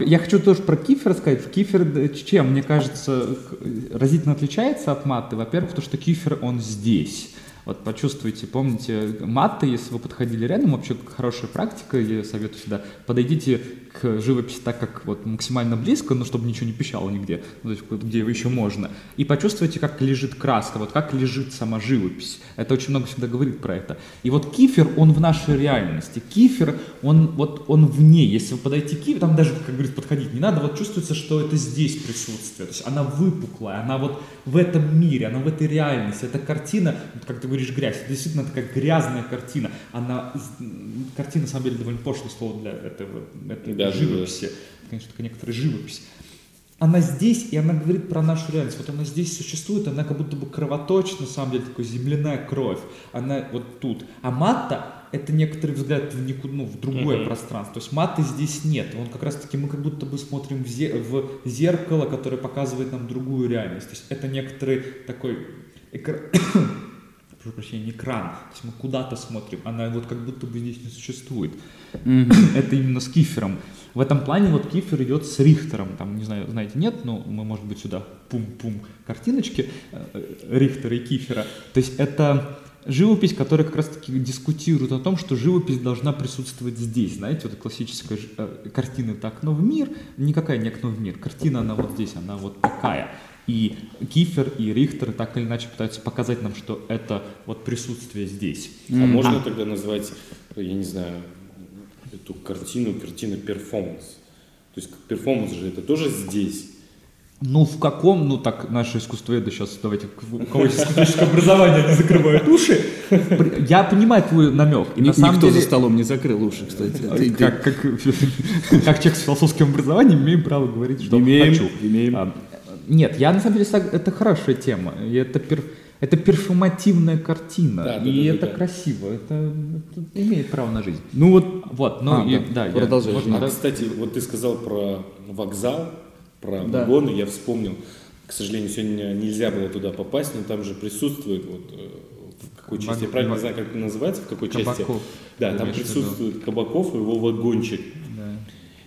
[SPEAKER 3] я хочу тоже про кифер сказать. Кифер э, чем, мне кажется, к- разительно отличается от матты. Во-первых, то, что кифер, он здесь. Вот почувствуйте, помните, матты, если вы подходили рядом, вообще хорошая практика, я советую всегда, подойдите к живописи так, как вот максимально близко, но чтобы ничего не пищало нигде, ну, то есть где еще можно, и почувствуйте, как лежит краска, вот как лежит сама живопись. Это очень много всегда говорит про это. И вот кифер, он в нашей реальности. Кифер, он вот он вне. Если вы подойти к киферу, там даже, как говорит, подходить не надо, вот чувствуется, что это здесь присутствие. То есть она выпуклая, она вот в этом мире, она в этой реальности. Эта картина, вот как ты говоришь, грязь, это действительно такая грязная картина. Она, картина, на самом деле, довольно пошлое слово для этого, этой
[SPEAKER 2] Да, да.
[SPEAKER 3] живописи. Конечно, такая некоторая живопись она здесь, и она говорит про нашу реальность. Вот она здесь существует, она как будто бы кровоточит, на самом деле, такой земляная кровь. Она вот тут. А матта — это некоторый взгляд в, никуда, ну, в другое
[SPEAKER 2] Мгм.
[SPEAKER 3] пространство. То есть матты здесь нет. Он как раз-таки, мы как будто бы смотрим в, зе- в зеркало, которое показывает нам другую реальность. То есть это некоторый такой экра- прошу прощения, экран. То есть мы куда-то смотрим, она вот как будто бы здесь не существует. Это именно с Кифером. В этом плане вот Кифер идет с Рихтером. Там, не знаю, знаете, нет, но мы, может быть, сюда пум-пум картиночки э, Рихтера и Кифера. То есть это живопись, которая как раз-таки дискутирует о том, что живопись должна присутствовать здесь. Знаете, вот классическая ж- э, картина «Это окно в мир», никакая не окно в мир. Картина, она вот здесь, она вот такая. И Кифер и Рихтер так или иначе пытаются показать нам, что это вот присутствие здесь.
[SPEAKER 2] А можно тогда назвать, я не знаю, эту картину, картина перформанс? То есть перформанс же это тоже здесь.
[SPEAKER 3] Ну, в каком, ну так, наши искусствоведы сейчас, давайте, у кого есть искусствоведческое образование, не закрывают уши. Я понимаю твой намек. И
[SPEAKER 1] Ни-
[SPEAKER 3] на самом
[SPEAKER 1] Никто
[SPEAKER 3] деле,
[SPEAKER 1] за столом не закрыл уши, кстати. Ты- ты-
[SPEAKER 3] как, как, как человек с философским образованием, имеем право говорить, что
[SPEAKER 1] Имеем,
[SPEAKER 3] хочу.
[SPEAKER 1] имеем.
[SPEAKER 3] Нет, я на самом деле, это хорошая тема. И это, пер- это перформативная картина.
[SPEAKER 2] Да, да,
[SPEAKER 3] и
[SPEAKER 2] да, да,
[SPEAKER 3] это
[SPEAKER 2] да.
[SPEAKER 3] красиво. Это, это имеет право на жизнь.
[SPEAKER 1] Ну вот,
[SPEAKER 3] Вот, ну,
[SPEAKER 1] А,
[SPEAKER 3] и,
[SPEAKER 1] да,
[SPEAKER 3] да, я-
[SPEAKER 1] продолжай,
[SPEAKER 3] можно,
[SPEAKER 1] извини.
[SPEAKER 2] А,
[SPEAKER 3] да?
[SPEAKER 2] кстати, вот ты сказал про вокзал, про
[SPEAKER 1] Да.
[SPEAKER 2] вагоны, я вспомнил. К сожалению, сегодня нельзя было туда попасть, но там же присутствует вот э, в какой части, я
[SPEAKER 3] Ваг-
[SPEAKER 2] правильно не знаю, как это называется, в какой части.
[SPEAKER 3] Кабаков,
[SPEAKER 2] Да,
[SPEAKER 3] ты
[SPEAKER 2] там присутствует Кабаков и его вагончик.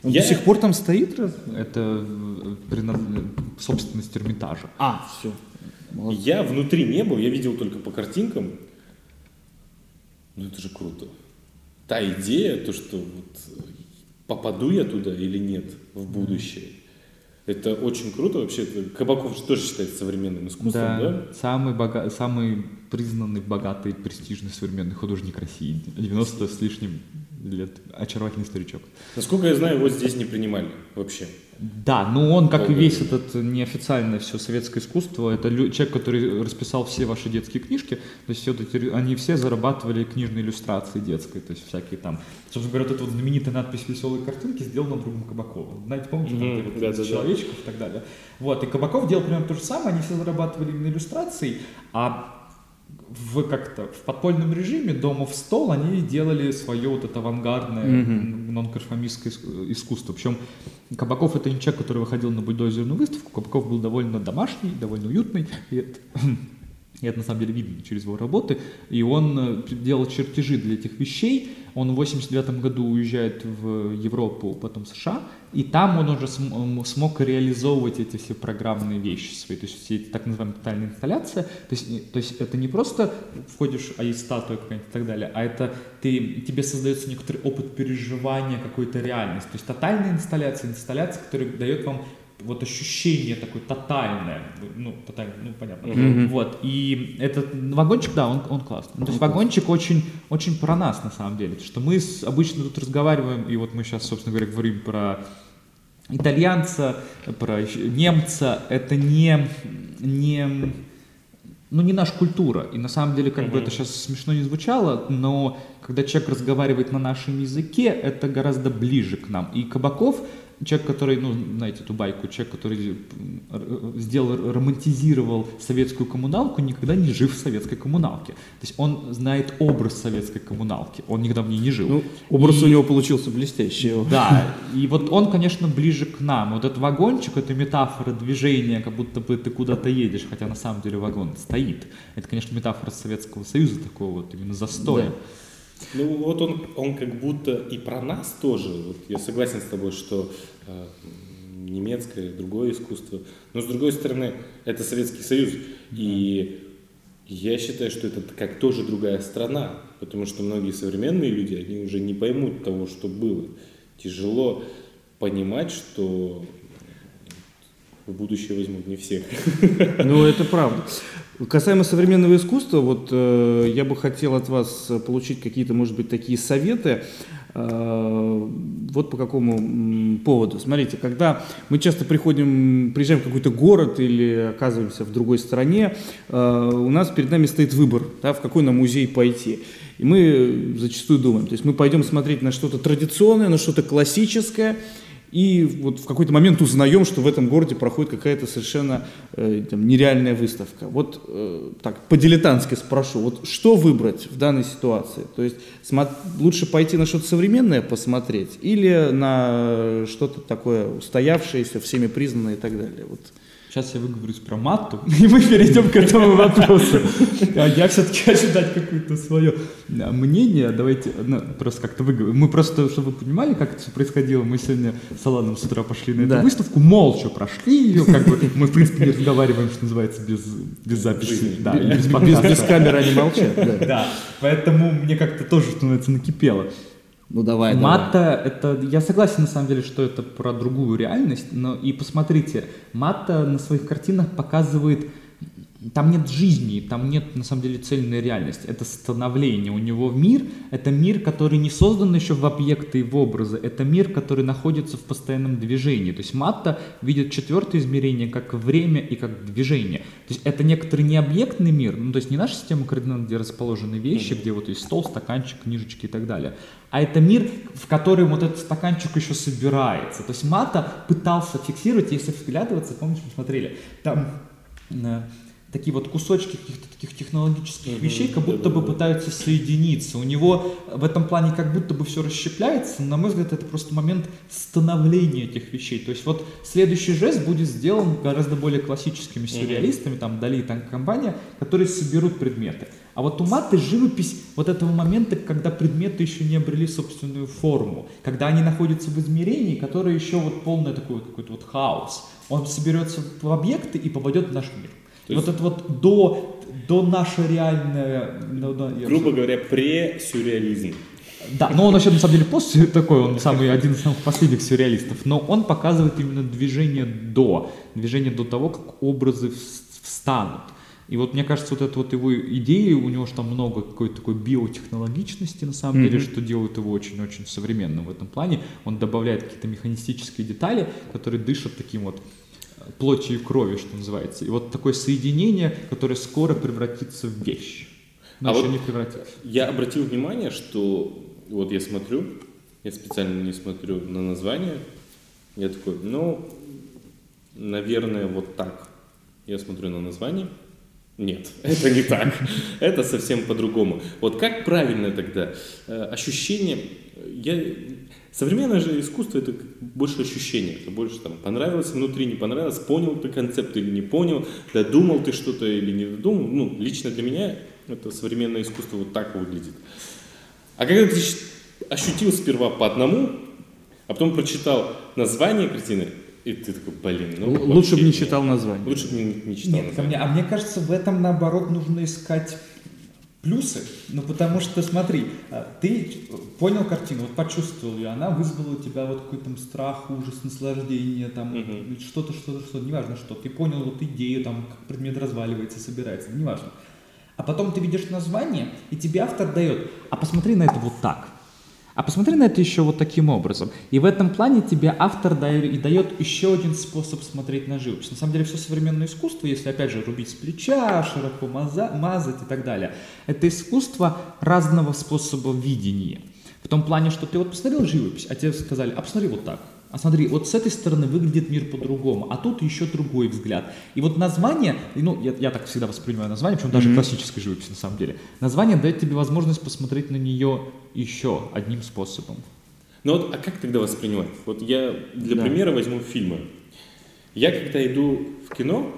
[SPEAKER 3] Да.
[SPEAKER 1] он
[SPEAKER 2] Я-
[SPEAKER 1] до сих пор там стоит? раз?
[SPEAKER 3] Это э, принад- собственность Эрмитажа.
[SPEAKER 1] А, все.
[SPEAKER 2] Я внутри не был, я видел только по картинкам. Ну это же круто. Та идея, то, что вот э, попаду я туда или нет в будущее. Это очень круто вообще. Кабаков же тоже считается современным искусством, да?
[SPEAKER 3] Самый, бога... самый признанный, богатый, престижный современный художник России. 90 с лишним лет очаровательный старичок.
[SPEAKER 2] Насколько я знаю, его здесь не принимали вообще.
[SPEAKER 3] Да, ну он, как и
[SPEAKER 2] Долго.
[SPEAKER 3] весь этот неофициальное все советское искусство, это человек, который расписал все ваши детские книжки, то есть вот эти, они все зарабатывали книжные иллюстрации детской, то есть всякие там. Собственно говоря, вот эта вот знаменитая надпись «Веселые картинки» сделана другом Кабаковым. Знаете, помните, там
[SPEAKER 2] Мгм,
[SPEAKER 3] вот
[SPEAKER 2] да-да-да.
[SPEAKER 3] человечков и так далее. Вот, и Кабаков делал примерно то же самое, они все зарабатывали именно иллюстрацией, а в как-то в подпольном режиме дома в стол они делали свое вот это авангардное
[SPEAKER 1] Мгм.
[SPEAKER 3] нонконформистское иск- искусство. Причем Кабаков это не человек, который выходил на бульдозерную выставку. Кабаков был довольно домашний, довольно уютный. И это, и это на самом деле видно через его работы. И он э, делал чертежи для этих вещей. Он в 89 году уезжает в Европу, потом в США. И там он уже см- смог реализовывать эти все программные вещи свои. То есть все эти так называемые тотальные инсталляции. То есть, не- то есть это не просто входишь, а есть статуя какая-нибудь и так далее, а это ты, тебе создается некоторый опыт переживания какой-то реальности. То есть тотальная инсталляция, инсталляция, которая дает вам вот ощущение такое тотальное, ну, тотальное, ну, понятно.
[SPEAKER 1] Мгм.
[SPEAKER 3] Вот, и этот вагончик, да, он, он классный. Ну, то есть вагончик очень, очень про нас, на самом деле. Что мы с- обычно тут разговариваем, и вот мы сейчас, собственно говоря, говорим про итальянца, про немца. Это не, не, ну, не наша культура. И на самом деле, как бы
[SPEAKER 2] Мгм.
[SPEAKER 3] это сейчас смешно не звучало, но когда человек разговаривает на нашем языке, это гораздо ближе к нам. И Кабаков человек, который, ну, знаете эту байку, человек, который р- сделал, романтизировал советскую коммуналку, никогда не жив в советской коммуналке. То есть он знает образ советской коммуналки, он никогда в ней не жил.
[SPEAKER 1] Ну, образ
[SPEAKER 3] И-
[SPEAKER 1] у него получился блестящий.
[SPEAKER 3] Да, и вот он, конечно, ближе к нам. Вот этот вагончик, это метафора движения, как будто бы ты куда-то едешь, хотя на самом деле вагон стоит. Это, конечно, метафора Советского Союза такого вот именно застоя.
[SPEAKER 1] Да.
[SPEAKER 2] Ну вот он, он как будто и про нас тоже. Вот я согласен с тобой, что э, немецкое, другое искусство. Но с другой стороны, это Советский Союз. И я считаю, что это как тоже другая страна. Потому что многие современные люди, они уже не поймут того, что было. Тяжело понимать, что в будущее возьмут не всех.
[SPEAKER 1] Ну, это правда. Касаемо современного искусства, вот э, я бы хотел от вас получить какие-то, может быть, такие советы. Э, вот по какому поводу. Смотрите, когда мы часто приходим, приезжаем в какой-то город или оказываемся в другой стране, э, у нас перед нами стоит выбор, да, в какой нам музей пойти. И мы зачастую думаем, то есть мы пойдем смотреть на что-то традиционное, на что-то классическое, и вот в какой-то момент узнаем, что в этом городе проходит какая-то совершенно э, там, нереальная выставка. Вот э, так, по-дилетантски спрошу, вот что выбрать в данной ситуации? То есть смо- лучше пойти на что-то современное посмотреть или на что-то такое устоявшееся, всеми признанное и так далее? Вот.
[SPEAKER 3] Сейчас я выговорюсь про матту, и мы перейдем к этому вопросу. А Я все-таки хочу дать какое-то свое а, мнение. Давайте ну, просто как-то выговорим. Мы просто, чтобы вы понимали, как это все происходило, мы сегодня с Аланом с утра пошли на эту
[SPEAKER 1] Да.
[SPEAKER 3] выставку, молча прошли ее, как бы мы, в принципе, не разговариваем, что называется, без, без записи. Да, без
[SPEAKER 1] Без, камеры они молчат. да.
[SPEAKER 3] Да, поэтому мне как-то тоже, что называется, накипело.
[SPEAKER 1] Ну давай, давай.
[SPEAKER 3] Мата, это, я согласен на самом деле, что это про другую реальность, но и посмотрите, Мата на своих картинах показывает, там нет жизни, там нет на самом деле цельной реальности, это становление. У него мир, это мир, который не создан еще в объекты и в образы, это мир, который находится в постоянном движении. То есть Матта видит четвертое измерение как время и как движение. То есть это некоторый необъектный мир, ну то есть не наша система координат, где расположены вещи, где вот есть стол, стаканчик, книжечки и так далее, а это мир, в который вот этот стаканчик еще собирается. То есть Мата пытался фиксировать, если вглядываться, помнишь, мы смотрели, там э, такие вот кусочки каких-то таких технологических
[SPEAKER 2] Мгм,
[SPEAKER 3] вещей, как будто бы пытаются соединиться. У него в этом плане как будто бы все расщепляется, на мой взгляд, это просто момент становления этих вещей. То есть вот следующий жест будет сделан гораздо более классическими сюрреалистами, там Дали и там компания, которые соберут предметы. А вот у Маты живопись вот этого момента, когда предметы еще не обрели собственную форму, когда они находятся в измерении, которое еще вот полное такой вот какой-то вот хаос. Он соберется в объекты и попадет в наш мир. И вот это вот до, до наше реальное... ну, да, я
[SPEAKER 2] Грубо говоря, пре-сюрреализм.
[SPEAKER 3] да, но он вообще на самом деле после такой, он самый один из самых последних сюрреалистов, но он показывает именно движение до, движение до того, как образы вс- встанут. И вот мне кажется, вот эта вот его идея, у него же там много какой-то такой биотехнологичности, на самом mm-hmm. деле, что делает его очень-очень современным в этом плане. Он добавляет какие-то механистические детали, которые дышат таким вот плотью и кровью, что называется. И вот такое соединение, которое скоро превратится в вещь.
[SPEAKER 2] Но а еще вот не превратится. Я обратил внимание, что вот я смотрю, я специально не смотрю на название, я такой, ну, наверное, вот так. Я смотрю на название, нет, это не так. Это совсем по-другому. Вот как правильно тогда? Э, ощущение... Я... Современное же искусство это больше ощущение, это больше там понравилось внутри, не понравилось, понял ты концепт или не понял, додумал ты что-то или не додумал. Ну, лично для меня это современное искусство вот так выглядит. А когда ты ощутил сперва по одному, а потом прочитал название картины, и ты такой, блин, ну
[SPEAKER 1] Лучше бы не читал название.
[SPEAKER 2] Лучше бы не, не читал
[SPEAKER 3] Нет, название. Мне, а мне кажется, в этом наоборот нужно искать плюсы. Ну, потому что, смотри, а, ты понял картину, вот почувствовал ее, она вызвала у тебя вот какой-то страх, ужас, наслаждение, там, uh-huh. что-то, что-то, что-то, неважно что. Ты понял вот идею, там, как предмет разваливается, собирается, неважно. А потом ты видишь название, и тебе автор дает, а посмотри на это вот так – а посмотри на это еще вот таким образом. И в этом плане тебе автор дает, еще один способ смотреть на живопись. На самом деле все современное искусство, если опять же рубить с плеча, широко маза, мазать и так далее, это искусство разного способа видения. В том плане, что ты вот посмотрел живопись, а тебе сказали, а посмотри вот так. А смотри, вот с этой стороны выглядит мир по-другому, а тут еще другой взгляд. И вот название, ну, я, я так всегда воспринимаю название, причем даже mm-hmm. классической живописи на самом деле. Название дает тебе возможность посмотреть на нее еще одним способом.
[SPEAKER 2] Ну вот, а как тогда воспринимать? Вот я для да. примера возьму фильмы. Я когда иду в кино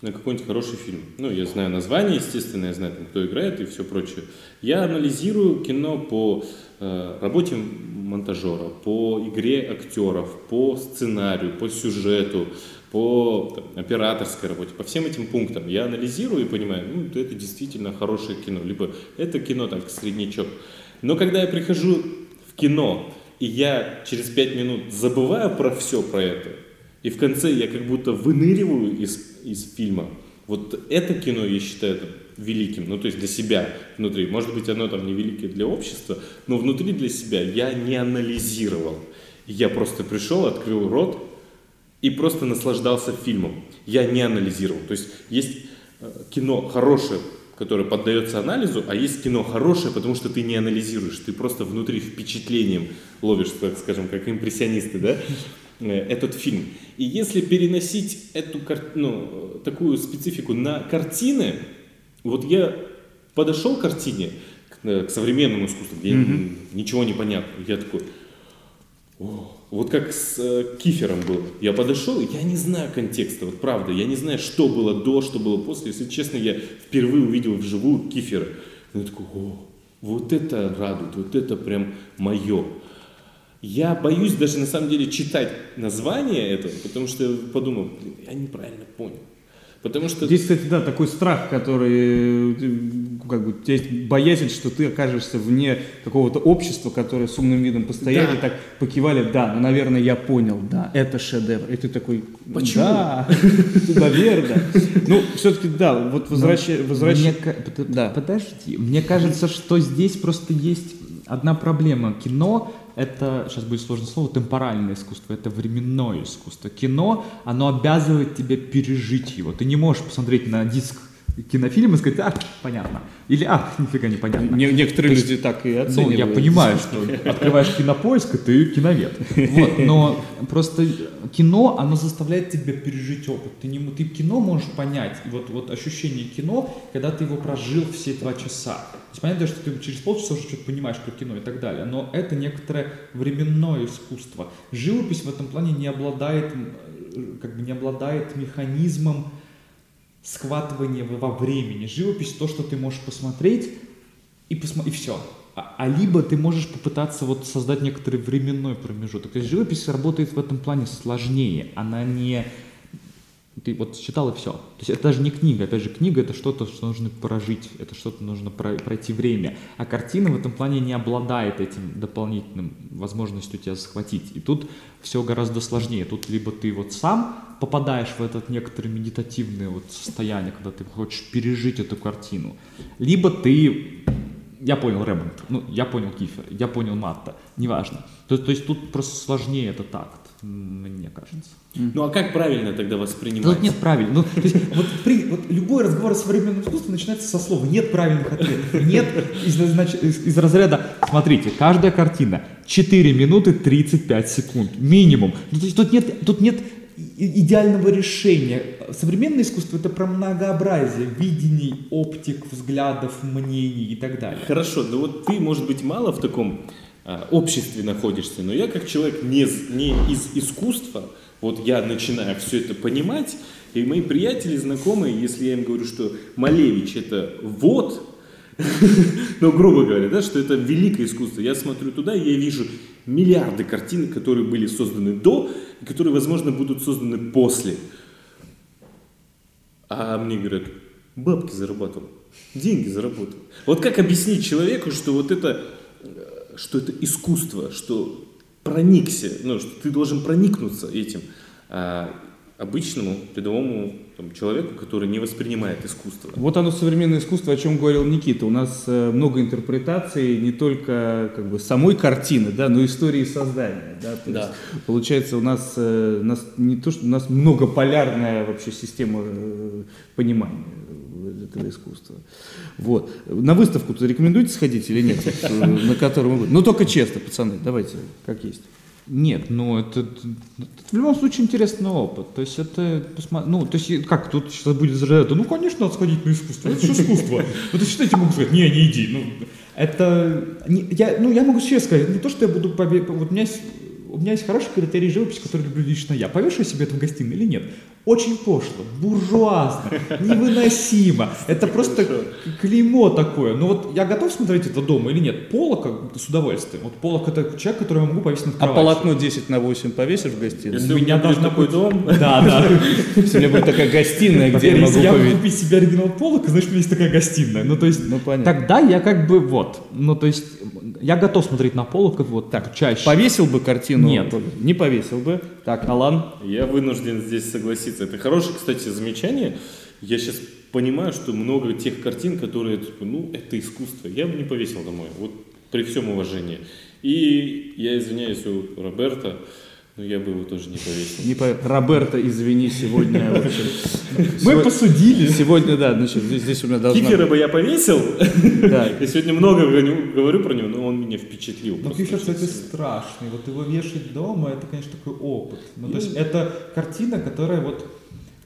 [SPEAKER 2] на какой-нибудь хороший фильм, ну, я знаю название, естественно, я знаю, там, кто играет и все прочее, я анализирую кино по э, работе монтажера, по игре актеров, по сценарию, по сюжету, по там, операторской работе, по всем этим пунктам. Я анализирую и понимаю, ну, это действительно хорошее кино, либо это кино так среднячок. Но когда я прихожу в кино, и я через пять минут забываю про все про это, и в конце я как будто выныриваю из, из фильма, вот это кино я считаю великим, ну то есть для себя внутри. Может быть, оно там не великое для общества, но внутри для себя я не анализировал. Я просто пришел, открыл рот и просто наслаждался фильмом. Я не анализировал. То есть есть э, кино хорошее, которое поддается анализу, а есть кино хорошее, потому что ты не анализируешь, ты просто внутри впечатлением ловишь, так скажем, как импрессионисты, да, этот фильм. И если переносить эту ну, такую специфику на картины, вот я подошел к картине, к, э, к современному искусству, где mm-hmm. ничего не понятно. Я такой, О, вот как с э, Кифером было. Я подошел, я не знаю контекста, вот правда, я не знаю, что было до, что было после. Если честно, я впервые увидел вживую Кифера. Я такой, о, вот это радует, вот это прям мое. Я боюсь даже на самом деле читать название этого, потому что подумал, я неправильно понял. Потому что...
[SPEAKER 1] Здесь, кстати, да, такой страх, который, как бы, у тебя есть боязнь, что ты окажешься вне какого-то общества, которое с умным видом постоянно да. так покивали, да, ну, наверное, я понял, да, это шедевр. И ты такой,
[SPEAKER 2] Почему?
[SPEAKER 1] Да, наверное. Ну, все-таки, да, вот возвращай... возвращай...
[SPEAKER 3] Да. Подожди, мне кажется, что здесь просто есть одна проблема. Кино это, сейчас будет сложное слово, темпоральное искусство, это временное искусство. Кино, оно обязывает тебя пережить его. Ты не можешь посмотреть на диск кинофильм и сказать, а, понятно. Или, а, нифига не понятно.
[SPEAKER 1] Не, некоторые люди так и оценивают.
[SPEAKER 3] Ну, я понимаю, что открываешь кинопоиск, и ты киновед. Вот, но просто кино, оно заставляет тебя пережить опыт. Ты, не, ты кино можешь понять. И вот, вот ощущение кино, когда ты его прожил все два часа. То есть понятно, что ты через полчаса уже что-то понимаешь про кино и так далее. Но это некоторое временное искусство. Живопись в этом плане не обладает, как бы не обладает механизмом схватывание во времени. Живопись то, что ты можешь посмотреть и, посмо... и все. А, а либо ты можешь попытаться вот создать некоторый временной промежуток. То есть живопись работает в этом плане сложнее. Она не... ты вот читал и все. То есть это даже не книга, опять же, книга это что-то, что нужно прожить, это что-то нужно пройти время. А картина в этом плане не обладает этим дополнительным возможностью тебя захватить. И тут все гораздо сложнее. Тут либо ты вот сам попадаешь в этот некоторое медитативное вот состояние, когда ты хочешь пережить эту картину, либо ты я понял Ремонт, ну, я понял Кифер, я понял Матта, неважно. То, то есть тут просто сложнее этот акт, мне кажется.
[SPEAKER 2] Ну а как правильно тогда воспринимать?
[SPEAKER 3] Тут нет правильно. Ну, то есть, вот, при, вот любой разговор о современном искусстве начинается со слова «нет правильных ответов». Нет из, значит, из, из разряда «смотрите, каждая картина 4 минуты 35 секунд, минимум». Ну, то есть тут нет, тут нет идеального решения. Современное искусство это про многообразие видений, оптик, взглядов, мнений и так далее.
[SPEAKER 2] Хорошо, но вот ты, может быть, мало в таком обществе находишься, но я как человек не, не из искусства, вот я начинаю все это понимать, и мои приятели, знакомые, если я им говорю, что Малевич это вот, ну, грубо говоря, да, что это великое искусство, я смотрю туда, и я вижу миллиарды картин, которые были созданы до, и которые, возможно, будут созданы после. А мне говорят, бабки зарабатывал, деньги заработал. Вот как объяснить человеку, что вот это, что это искусство, что проникся, ну, что ты должен проникнуться этим. А обычному рядовому там, человеку, который не воспринимает искусство.
[SPEAKER 1] Вот оно современное искусство, о чем говорил Никита. У нас э, много интерпретаций не только как бы самой картины, да, но и истории создания. Да? То да. Есть, получается, у нас, э, у нас не то, что у нас многополярная вообще система э, понимания этого искусства. Вот. На выставку-то рекомендуете сходить или нет? На которую мы? Ну, только честно, пацаны, давайте, как есть.
[SPEAKER 3] Нет, ну это, это в любом случае интересный опыт. То есть это, ну, то есть как тут сейчас будет заряжать, ну, конечно, надо сходить на искусство, это же искусство. Вот считайте, могу сказать, не, не иди. Ну, это, не, я, ну, я могу честно сказать, не то, что я буду, вот у меня есть у меня есть хороший критерий живописи, который люблю лично я. Повешу я себе это в гостиной или нет? Очень пошло, буржуазно, невыносимо. Это просто клеймо такое. Но вот я готов смотреть это дома или нет? Полока с удовольствием. Вот Полок это человек, которого я могу повесить на кровать.
[SPEAKER 1] А полотно 10 на 8 повесишь в гостиной?
[SPEAKER 2] Если у меня должен такой дом.
[SPEAKER 1] Да, да. Если у меня будет такая гостиная, где я могу
[SPEAKER 3] Если я купить себе оригинал Полока, значит, у меня есть такая гостиная. Ну, то есть, ну, тогда я как бы вот. Ну, то есть, я готов смотреть на Полока вот так чаще.
[SPEAKER 1] Повесил бы картину? Нет. Не повесил бы. Так, Алан?
[SPEAKER 2] Я вынужден здесь согласиться. Это хорошее, кстати, замечание. Я сейчас понимаю, что много тех картин, которые, типа, ну, это искусство. Я бы не повесил домой. Вот при всем уважении. И я извиняюсь у Роберта, ну, я бы его тоже не повесил.
[SPEAKER 1] Не по... Роберто, извини, сегодня...
[SPEAKER 3] Мы посудили.
[SPEAKER 1] Сегодня, да, значит, здесь у меня должна...
[SPEAKER 2] Кифера бы я повесил. Да. Я сегодня много говорю про него, но он меня впечатлил.
[SPEAKER 3] Ну, Кифер, кстати, страшный. Вот его вешать дома, это, конечно, такой опыт. Ну, то есть, это картина, которая вот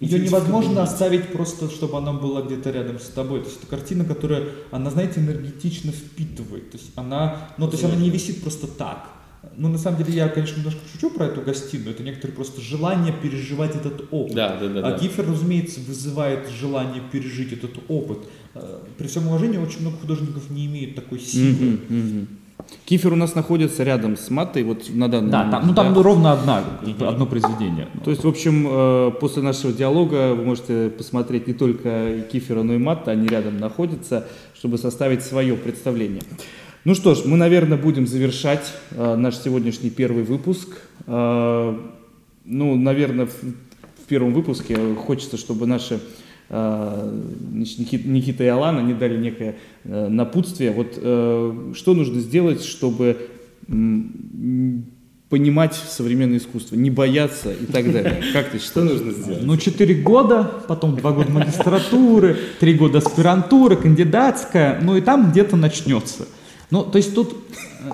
[SPEAKER 3] ее невозможно оставить просто, чтобы она была где-то рядом с тобой. То есть это картина, которая, она, знаете, энергетично впитывает. То есть она, ну, то есть она не висит просто так. Ну, на самом деле, я, конечно, немножко шучу про эту гостиную. Это некоторые просто желание переживать этот опыт.
[SPEAKER 2] Да, да, да.
[SPEAKER 3] А Гифер, разумеется, вызывает желание пережить этот опыт. Э, при всем уважении, очень много художников не имеют такой силы. Mm-hmm, mm-hmm.
[SPEAKER 1] Кифер у нас находится рядом с Матой, вот на данный
[SPEAKER 3] да,
[SPEAKER 1] момент.
[SPEAKER 3] Там, ну там да? ровно одна, одно произведение.
[SPEAKER 1] То есть, в общем, э, после нашего диалога вы можете посмотреть не только Кифера, но и Матта, они рядом находятся, чтобы составить свое представление. Ну что ж, мы, наверное, будем завершать э, наш сегодняшний первый выпуск. Э, ну, наверное, в, в первом выпуске хочется, чтобы наши э, Никита, Никита и Алана они дали некое э, напутствие. Вот э, что нужно сделать, чтобы понимать современное искусство, не бояться и так далее. Как ты, что нужно сделать?
[SPEAKER 3] Ну, четыре года, потом два года магистратуры, три года аспирантуры, кандидатская, ну и там где-то начнется. Ну, то есть тут э,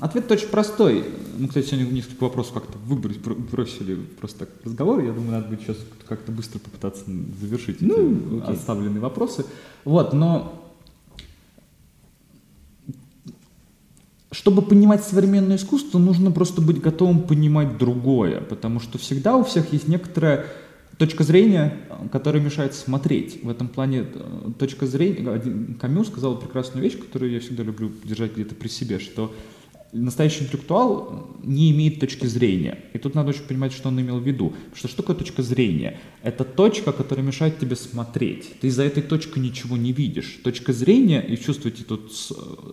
[SPEAKER 3] ответ очень простой. Мы, кстати, сегодня несколько вопросов как-то выбросили, бросили просто так разговор. Я думаю, надо будет сейчас как-то быстро попытаться завершить ну, эти оставленные вопросы. Вот, но чтобы понимать современное искусство, нужно просто быть готовым понимать другое, потому что всегда у всех есть некоторая точка зрения, которая мешает смотреть. В этом плане э, точка зрения... Камю сказал прекрасную вещь, которую я всегда люблю держать где-то при себе, что настоящий интеллектуал не имеет точки зрения. И тут надо очень понимать, что он имел в виду. Потому что что такое точка зрения? Это точка, которая мешает тебе смотреть. Ты из-за этой точки ничего не видишь. Точка зрения, и чувствуете тут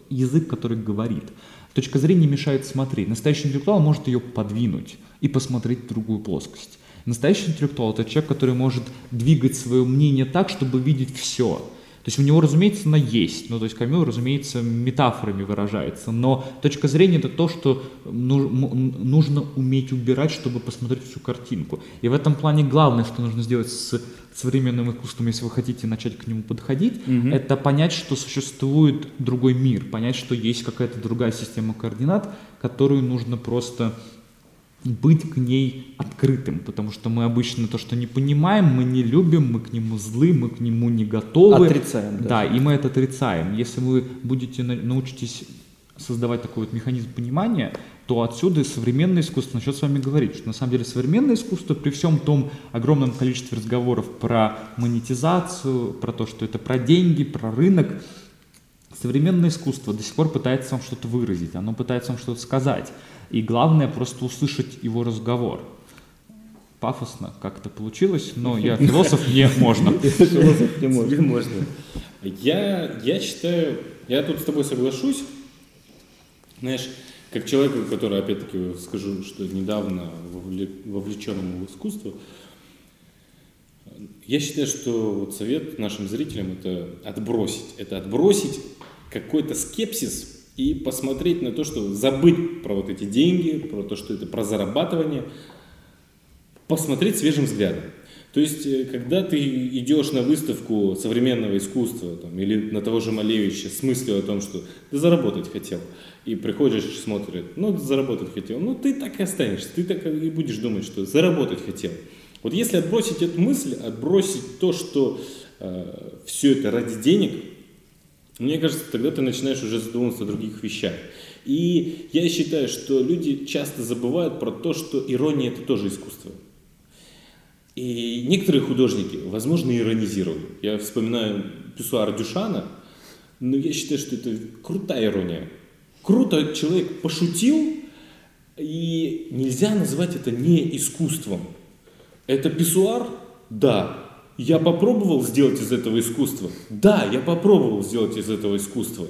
[SPEAKER 3] язык, который говорит. Точка зрения мешает смотреть. Настоящий интеллектуал может ее подвинуть и посмотреть в другую плоскость. Настоящий интеллектуал – это человек, который может двигать свое мнение так, чтобы видеть все. То есть у него, разумеется, она есть. Ну, то есть Камил, разумеется, метафорами выражается. Но точка зрения это то, что нужно уметь убирать, чтобы посмотреть всю картинку. И в этом плане главное, что нужно сделать с современным искусством, если вы хотите начать к нему подходить, угу. это понять, что существует другой мир, понять, что есть какая-то другая система координат, которую нужно просто быть к ней открытым, потому что мы обычно то, что не понимаем, мы не любим, мы к нему злы, мы к нему не готовы.
[SPEAKER 1] Отрицаем.
[SPEAKER 3] Да, да и мы это отрицаем. Если вы будете научитесь создавать такой вот механизм понимания, то отсюда современное искусство начнет с вами говорить, что на самом деле современное искусство при всем том огромном количестве разговоров про монетизацию, про то, что это про деньги, про рынок, современное искусство до сих пор пытается вам что-то выразить, оно пытается вам что-то сказать. И главное просто услышать его разговор. Пафосно как-то получилось, но я философ, не можно.
[SPEAKER 2] Философ не можно. можно. Я, я считаю, я тут с тобой соглашусь. Знаешь, как человеку, который, опять-таки, скажу, что недавно вовлеченному в искусство, я считаю, что вот совет нашим зрителям это отбросить. Это отбросить какой-то скепсис и посмотреть на то, что забыть про вот эти деньги, про то, что это про зарабатывание, посмотреть свежим взглядом. То есть, э, когда ты идешь на выставку современного искусства там, или на того же Малевича с мыслью о том, что ты заработать хотел, и приходишь, смотришь, ну, заработать хотел, ну, ты так и останешься, ты так и будешь думать, что заработать хотел. Вот если отбросить эту мысль, отбросить то, что э, все это ради денег, мне кажется, тогда ты начинаешь уже задумываться о других вещах. И я считаю, что люди часто забывают про то, что ирония это тоже искусство. И некоторые художники, возможно, иронизировали. Я вспоминаю писсуар Дюшана, но я считаю, что это крутая ирония. Круто человек пошутил, и нельзя назвать это не искусством. Это писсуар? Да. Я попробовал сделать из этого искусство? Да, я попробовал сделать из этого искусство.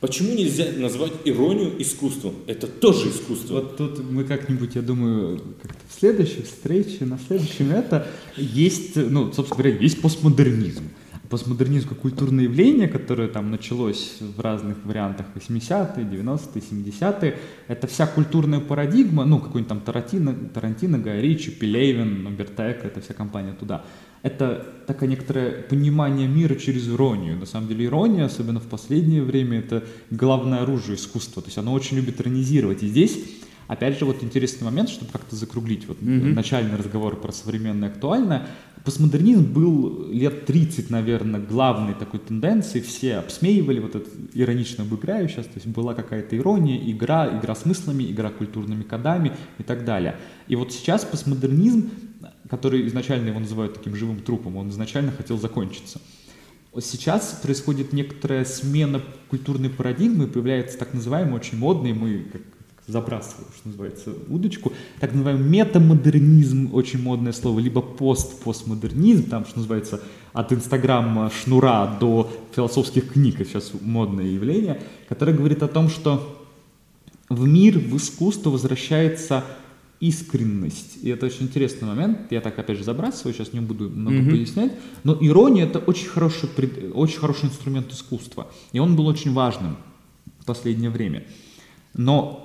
[SPEAKER 2] Почему нельзя назвать иронию искусством? Это тоже искусство.
[SPEAKER 3] Вот тут мы как-нибудь, я думаю, как-то в следующей встрече, на следующем это есть, ну, собственно говоря, есть постмодернизм. Постмодернизм как культурное явление, которое там началось в разных вариантах 80-е, 90-е, 70-е, это вся культурная парадигма, ну, какой-нибудь там Тарантино, Тарантино, Гай Ричи, Пелевин, Умбертеко, это вся компания туда это такое некоторое понимание мира через иронию. На самом деле ирония, особенно в последнее время, это главное оружие искусства. То есть оно очень любит иронизировать. И здесь, опять же, вот интересный момент, чтобы как-то закруглить вот mm-hmm. начальный разговор про современное актуальное. Постмодернизм был лет 30, наверное, главной такой тенденцией. Все обсмеивали вот это иронично обыграю сейчас. То есть была какая-то ирония, игра, игра смыслами, игра культурными кодами и так далее. И вот сейчас постмодернизм который изначально его называют таким живым трупом, он изначально хотел закончиться. Сейчас происходит некоторая смена культурной парадигмы, появляется так называемый, очень модный, мы как забрасываем, что называется, удочку, так называемый метамодернизм, очень модное слово, либо пост-постмодернизм, там, что называется, от инстаграма шнура до философских книг, это сейчас модное явление, которое говорит о том, что в мир, в искусство возвращается искренность. И это очень интересный момент. Я так, опять же, забрасываю, сейчас не буду много mm-hmm. пояснять. Но ирония — это очень хороший, очень хороший инструмент искусства. И он был очень важным в последнее время. Но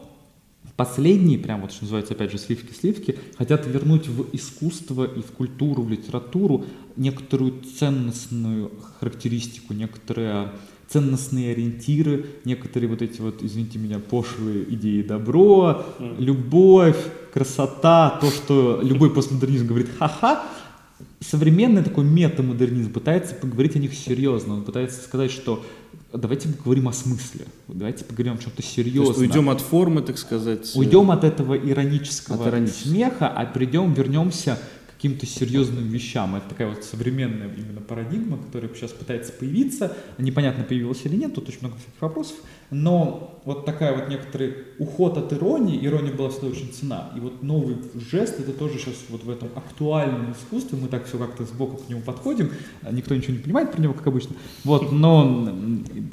[SPEAKER 3] последние, прям вот что называется, опять же, сливки-сливки, хотят вернуть в искусство и в культуру, в литературу некоторую ценностную характеристику, некоторое ценностные ориентиры, некоторые вот эти вот, извините меня, пошлые идеи добро, любовь, красота, то, что любой постмодернизм говорит ха-ха, современный такой метамодернизм пытается поговорить о них серьезно, он пытается сказать, что давайте поговорим о смысле, давайте поговорим о чем-то серьезном. То
[SPEAKER 1] есть уйдем от формы, так сказать.
[SPEAKER 3] Уйдем от этого иронического от смеха, а придем, вернемся каким-то серьезным вещам. Это такая вот современная именно парадигма, которая сейчас пытается появиться. Непонятно, появилась или нет, тут очень много всяких вопросов. Но вот такая вот некоторый уход от иронии, ирония была всегда очень цена. И вот новый жест, это тоже сейчас вот в этом актуальном искусстве, мы так все как-то сбоку к нему подходим, никто ничего не понимает про него, как обычно. Вот, но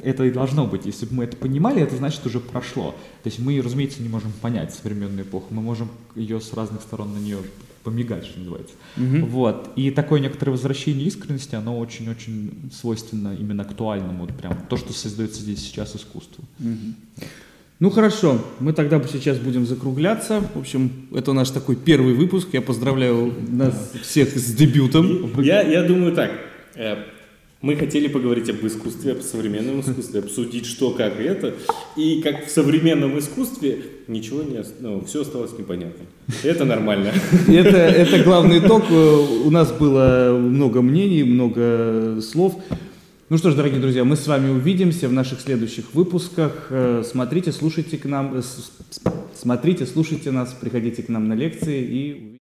[SPEAKER 3] это и должно быть. Если бы мы это понимали, это значит уже прошло. То есть мы, разумеется, не можем понять современную эпоху, мы можем ее с разных сторон на нее помигать, что называется. Угу. Вот. И такое некоторое возвращение искренности, оно очень-очень свойственно именно актуальному, вот прям то, что создается здесь сейчас искусству. Угу.
[SPEAKER 1] Ну хорошо, мы тогда сейчас будем закругляться. В общем, это наш такой первый выпуск. Я поздравляю нас всех с дебютом.
[SPEAKER 2] Я, я думаю так. Э, мы хотели поговорить об искусстве, об современном искусстве, обсудить что, как это. И как в современном искусстве ничего не... Ну, все осталось непонятно. Это нормально.
[SPEAKER 1] Это, это главный итог. У нас было много мнений, много слов. Ну что ж, дорогие друзья, мы с вами увидимся в наших следующих выпусках. Смотрите, слушайте к нам, смотрите, слушайте нас, приходите к нам на лекции и